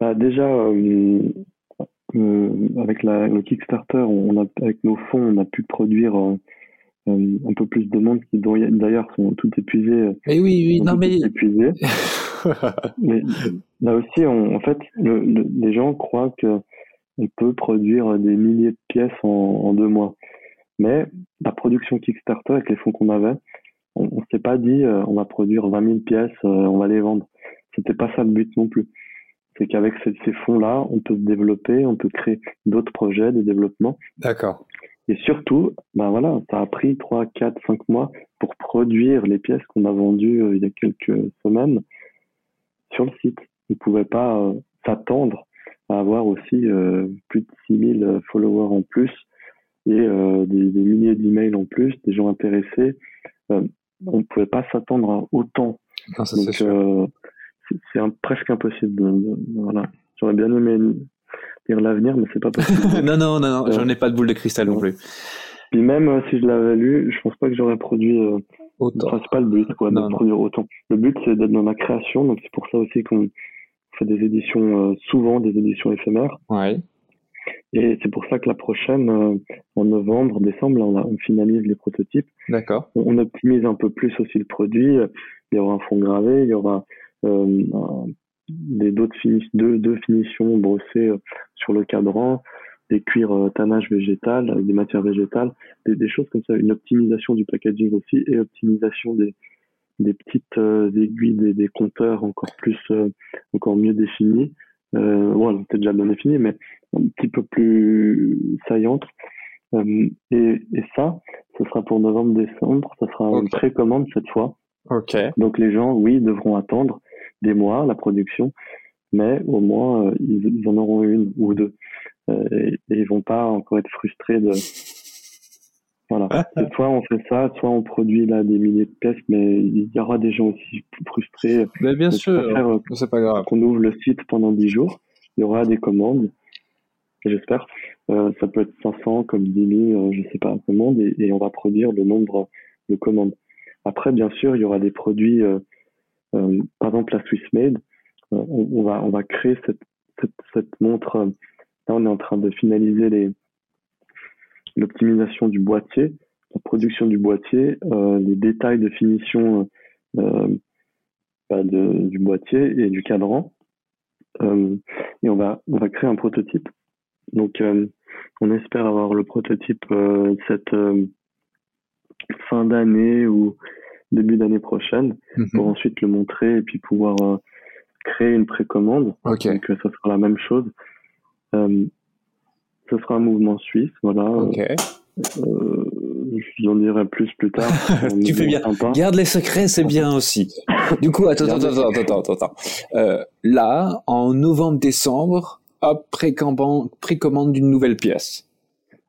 bah déjà, euh, avec la, le Kickstarter, on a, avec nos fonds, on a pu produire un peu plus de monde qui d'ailleurs sont tout épuisés. Mais oui, oui, non mais. Épuisés. mais là aussi, en fait, les gens croient que on peut produire des milliers de pièces en, en deux mois. Mais la production Kickstarter, avec les fonds qu'on avait, on, ne s'est pas dit euh, on va produire 20 000 pièces, euh, on va les vendre. C'était pas ça le but non plus. C'est qu'avec ces, ces fonds-là, on peut se développer, on peut créer d'autres projets de développement. D'accord. Et surtout, ben voilà, ça a pris 3, 4, 5 mois pour produire les pièces qu'on a vendues euh, il y a quelques semaines sur le site. On ne pouvait pas s'attendre à avoir aussi plus de 6000 followers en plus et euh, des, des, milliers d'emails en plus, des gens intéressés. Euh, on ne pouvait pas s'attendre à autant. Non, ça, Donc, euh, c'est presque impossible. voilà. J'aurais bien aimé lire l'avenir, mais c'est pas possible. non, non, non, non j'en ai pas de boule de cristal non plus. Puis même euh, si je l'avais lu, je pense pas que j'aurais produit euh, autant. Enfin, c'est pas le but, quoi, de produire autant. Le but, c'est d'être dans la création, donc c'est pour ça aussi qu'on fait des éditions, souvent des éditions éphémères. Ouais. Et c'est pour ça que la prochaine, euh, en novembre, décembre, là, on, on, finalise les prototypes. D'accord. On, optimise un peu plus aussi le produit. Il y aura un fond gravé, il y aura euh, des d'autres finish, deux, deux finitions brossées euh, sur le cadran, des cuirs euh, tannage végétal avec des matières végétales, des, choses comme ça, une optimisation du packaging aussi et optimisation des, des petites aiguilles, des, des, compteurs encore plus, encore mieux définis. Euh, voilà, peut déjà bien défini, mais un petit peu plus saillante. et, et ça, ce sera pour novembre-décembre, ce sera une précommande cette fois. Donc les gens, oui, devront attendre des mois la production, mais au moins euh, ils, en auront une ou deux. Euh, et, ils vont pas encore être frustrés de. Voilà. soit on fait ça, soit on produit là des milliers de pièces, mais il y aura des gens aussi frustrés. Mais bien sûr, euh, c'est pas grave. Qu'on ouvre le site pendant 10 jours, il y aura des commandes, j'espère. Euh, ça peut être 500 comme 10 000, je sais pas, commandes, et, et, on va produire le nombre de commandes. Après, bien sûr, il y aura des produits, par exemple la Swiss Made, euh, on, va, créer cette, montre. là, on est en train de finaliser l'optimisation du boîtier, la production du boîtier, les détails de finition bah, du boîtier et du cadran. et on va, on va créer un prototype. Donc, on espère avoir le prototype cette fin d'année ou début d'année prochaine mhm. pour ensuite le montrer et puis pouvoir euh, créer une précommande. Donc euh, ça sera la même chose. Euh, ce sera un mouvement suisse, voilà. Okay. Euh, je vous en dirai plus plus tard. tu fais bien. Garde les secrets, c'est bien aussi. du coup, attends, attends, attends, attends, attends, là, en novembre-décembre, hop, précommande, précommande d'une nouvelle pièce.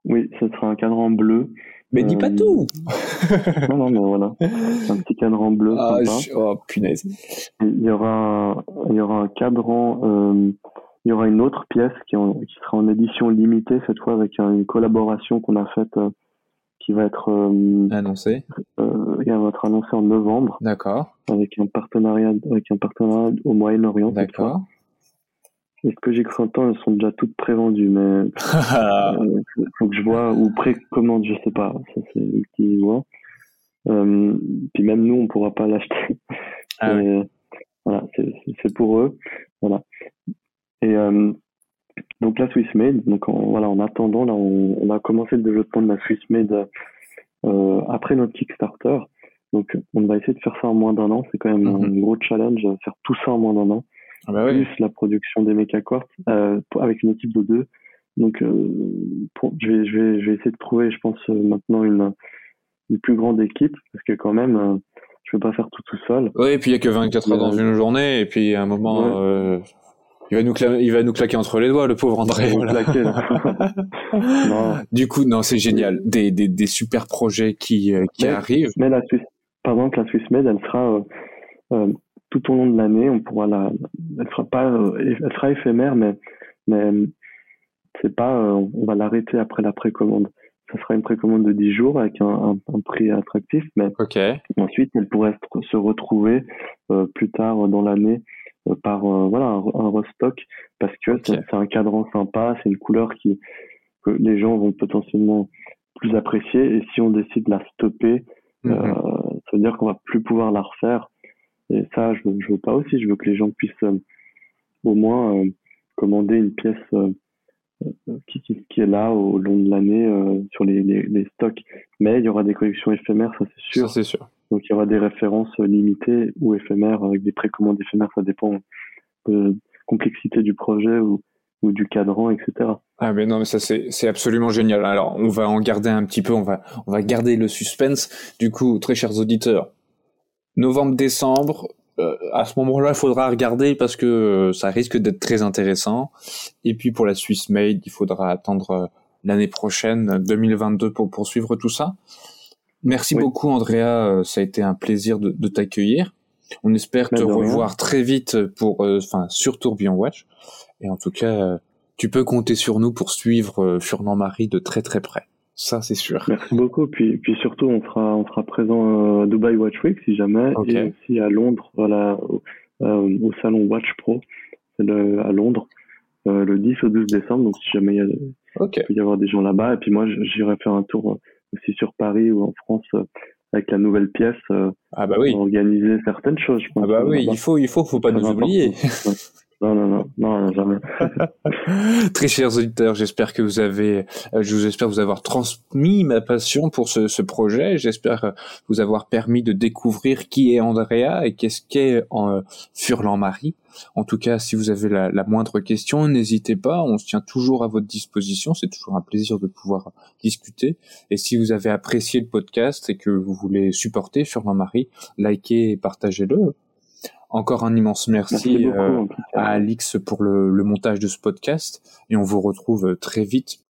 Oui, ce sera un cadran bleu mais dis pas euh, tout Non, non, mais voilà. Un petit cadran bleu. Ah, oh, punaise. Il y aura, il y aura un cadran, euh, il y aura une autre pièce qui, qui, sera en édition limitée, cette fois avec une collaboration qu'on a faite, euh, qui va être annoncée. qui va être annoncée en novembre. D'accord. Avec un partenariat, avec un partenariat au Moyen-Orient. D'accord. Et ce que j'ai cru entendre, elles sont déjà toutes prévendues, mais euh, faut que je vois ou précommande, je sais pas. Ça c'est eux qui voient. Euh, puis même nous, on pourra pas l'acheter. Ah voilà, c'est pour eux. Voilà. Et euh, donc la Swiss Made, donc en, voilà, en attendant, là, on, on, a commencé le développement de la Swiss Made euh, après notre Kickstarter. Donc on va essayer de faire ça en moins d'un an. C'est quand même mm-hmm. un gros challenge, faire tout ça en moins d'un an. Ah bah plus la production des mecha euh, avec une équipe de deux. Donc, euh, je, vais, je, vais, je vais essayer de trouver, je pense, euh, maintenant une, une plus grande équipe, parce que quand même, euh, je ne peux pas faire tout tout seul. Oui, et puis il n'y a que 24 heures dans une journée, et puis à un moment, euh, il, va nous il va nous claquer entre les doigts, le pauvre André. Voilà. Claquer, non. Du coup, non, c'est génial. Des, des, des super projets qui, qui arrivent. Mais la Suisse, par exemple, la Swiss Med, elle sera tout au long de l'année. On pourra la, elle sera pas, euh, elle sera éphémère, mais mais c'est pas, euh, on va l'arrêter après la précommande. Ça sera une précommande de 10 jours avec un, un, prix attractif, mais ensuite elle pourrait se retrouver euh, plus tard dans l'année par voilà un, restock parce que c'est un cadran sympa, c'est une couleur qui que les gens vont potentiellement plus apprécier et si on décide de la stopper, mm-hmm. ça veut dire qu'on va plus pouvoir la refaire et ça, je, je veux pas aussi. Je veux que les gens puissent euh, au moins euh, commander une pièce euh, qui, qui, qui, est là au long de l'année sur les, les, les, stocks. Mais il y aura des collections éphémères, ça c'est sûr. C'est sûr. Donc il y aura des références limitées ou éphémères avec des précommandes éphémères. Ça dépend de complexité du projet ou, ou du cadran, etc. Ah mais non mais ça c'est c'est absolument génial. Alors on va en garder un petit peu, on va on va garder le suspense. Du coup, très chers auditeurs, novembre-décembre, euh, à ce moment-là, il faudra regarder parce que euh, ça risque d'être très intéressant. Et puis pour la Swiss Made, il faudra attendre euh, l'année prochaine, 2022, pour poursuivre tout ça. Merci beaucoup, Andrea. Ça a été un plaisir de, de t'accueillir. On espère te revoir très vite pour, enfin, sur Tourbillon Watch. Et en tout cas, tu peux compter sur nous pour suivre Furnand Marie de très très près. Ça, c'est sûr. Merci beaucoup. Puis, puis surtout, on sera, on sera présent à Dubai Watch Week si jamais, et aussi à Londres, voilà, au, euh, au salon Watch Pro, le, à Londres, euh, le 10 au 12 décembre. Donc, si jamais il, y a, il peut y avoir des gens là-bas, et puis moi, j'irai faire un tour aussi sur Paris ou en France euh, avec la nouvelle pièce. ah bah oui. Organiser certaines choses. Je pense, ah bah oui, il faut, il faut, faut pas nous oublier. Non, non, non, non, jamais. Très chers auditeurs, j'espère que vous avez, euh, je vous espère vous avoir transmis ma passion pour ce, projet. J'espère euh, vous avoir permis de découvrir qui est Andrea et qu'est-ce qu'est euh, Furlan Marie. En tout cas, si vous avez la, la moindre question, n'hésitez pas. On se tient toujours à votre disposition. C'est toujours un plaisir de pouvoir discuter. Et si vous avez apprécié le podcast et que vous voulez supporter Furlan Marie, likez et partagez-le. Encore un immense merci, beaucoup, euh, à Alix pour le, le montage de ce podcast. Et on vous retrouve très vite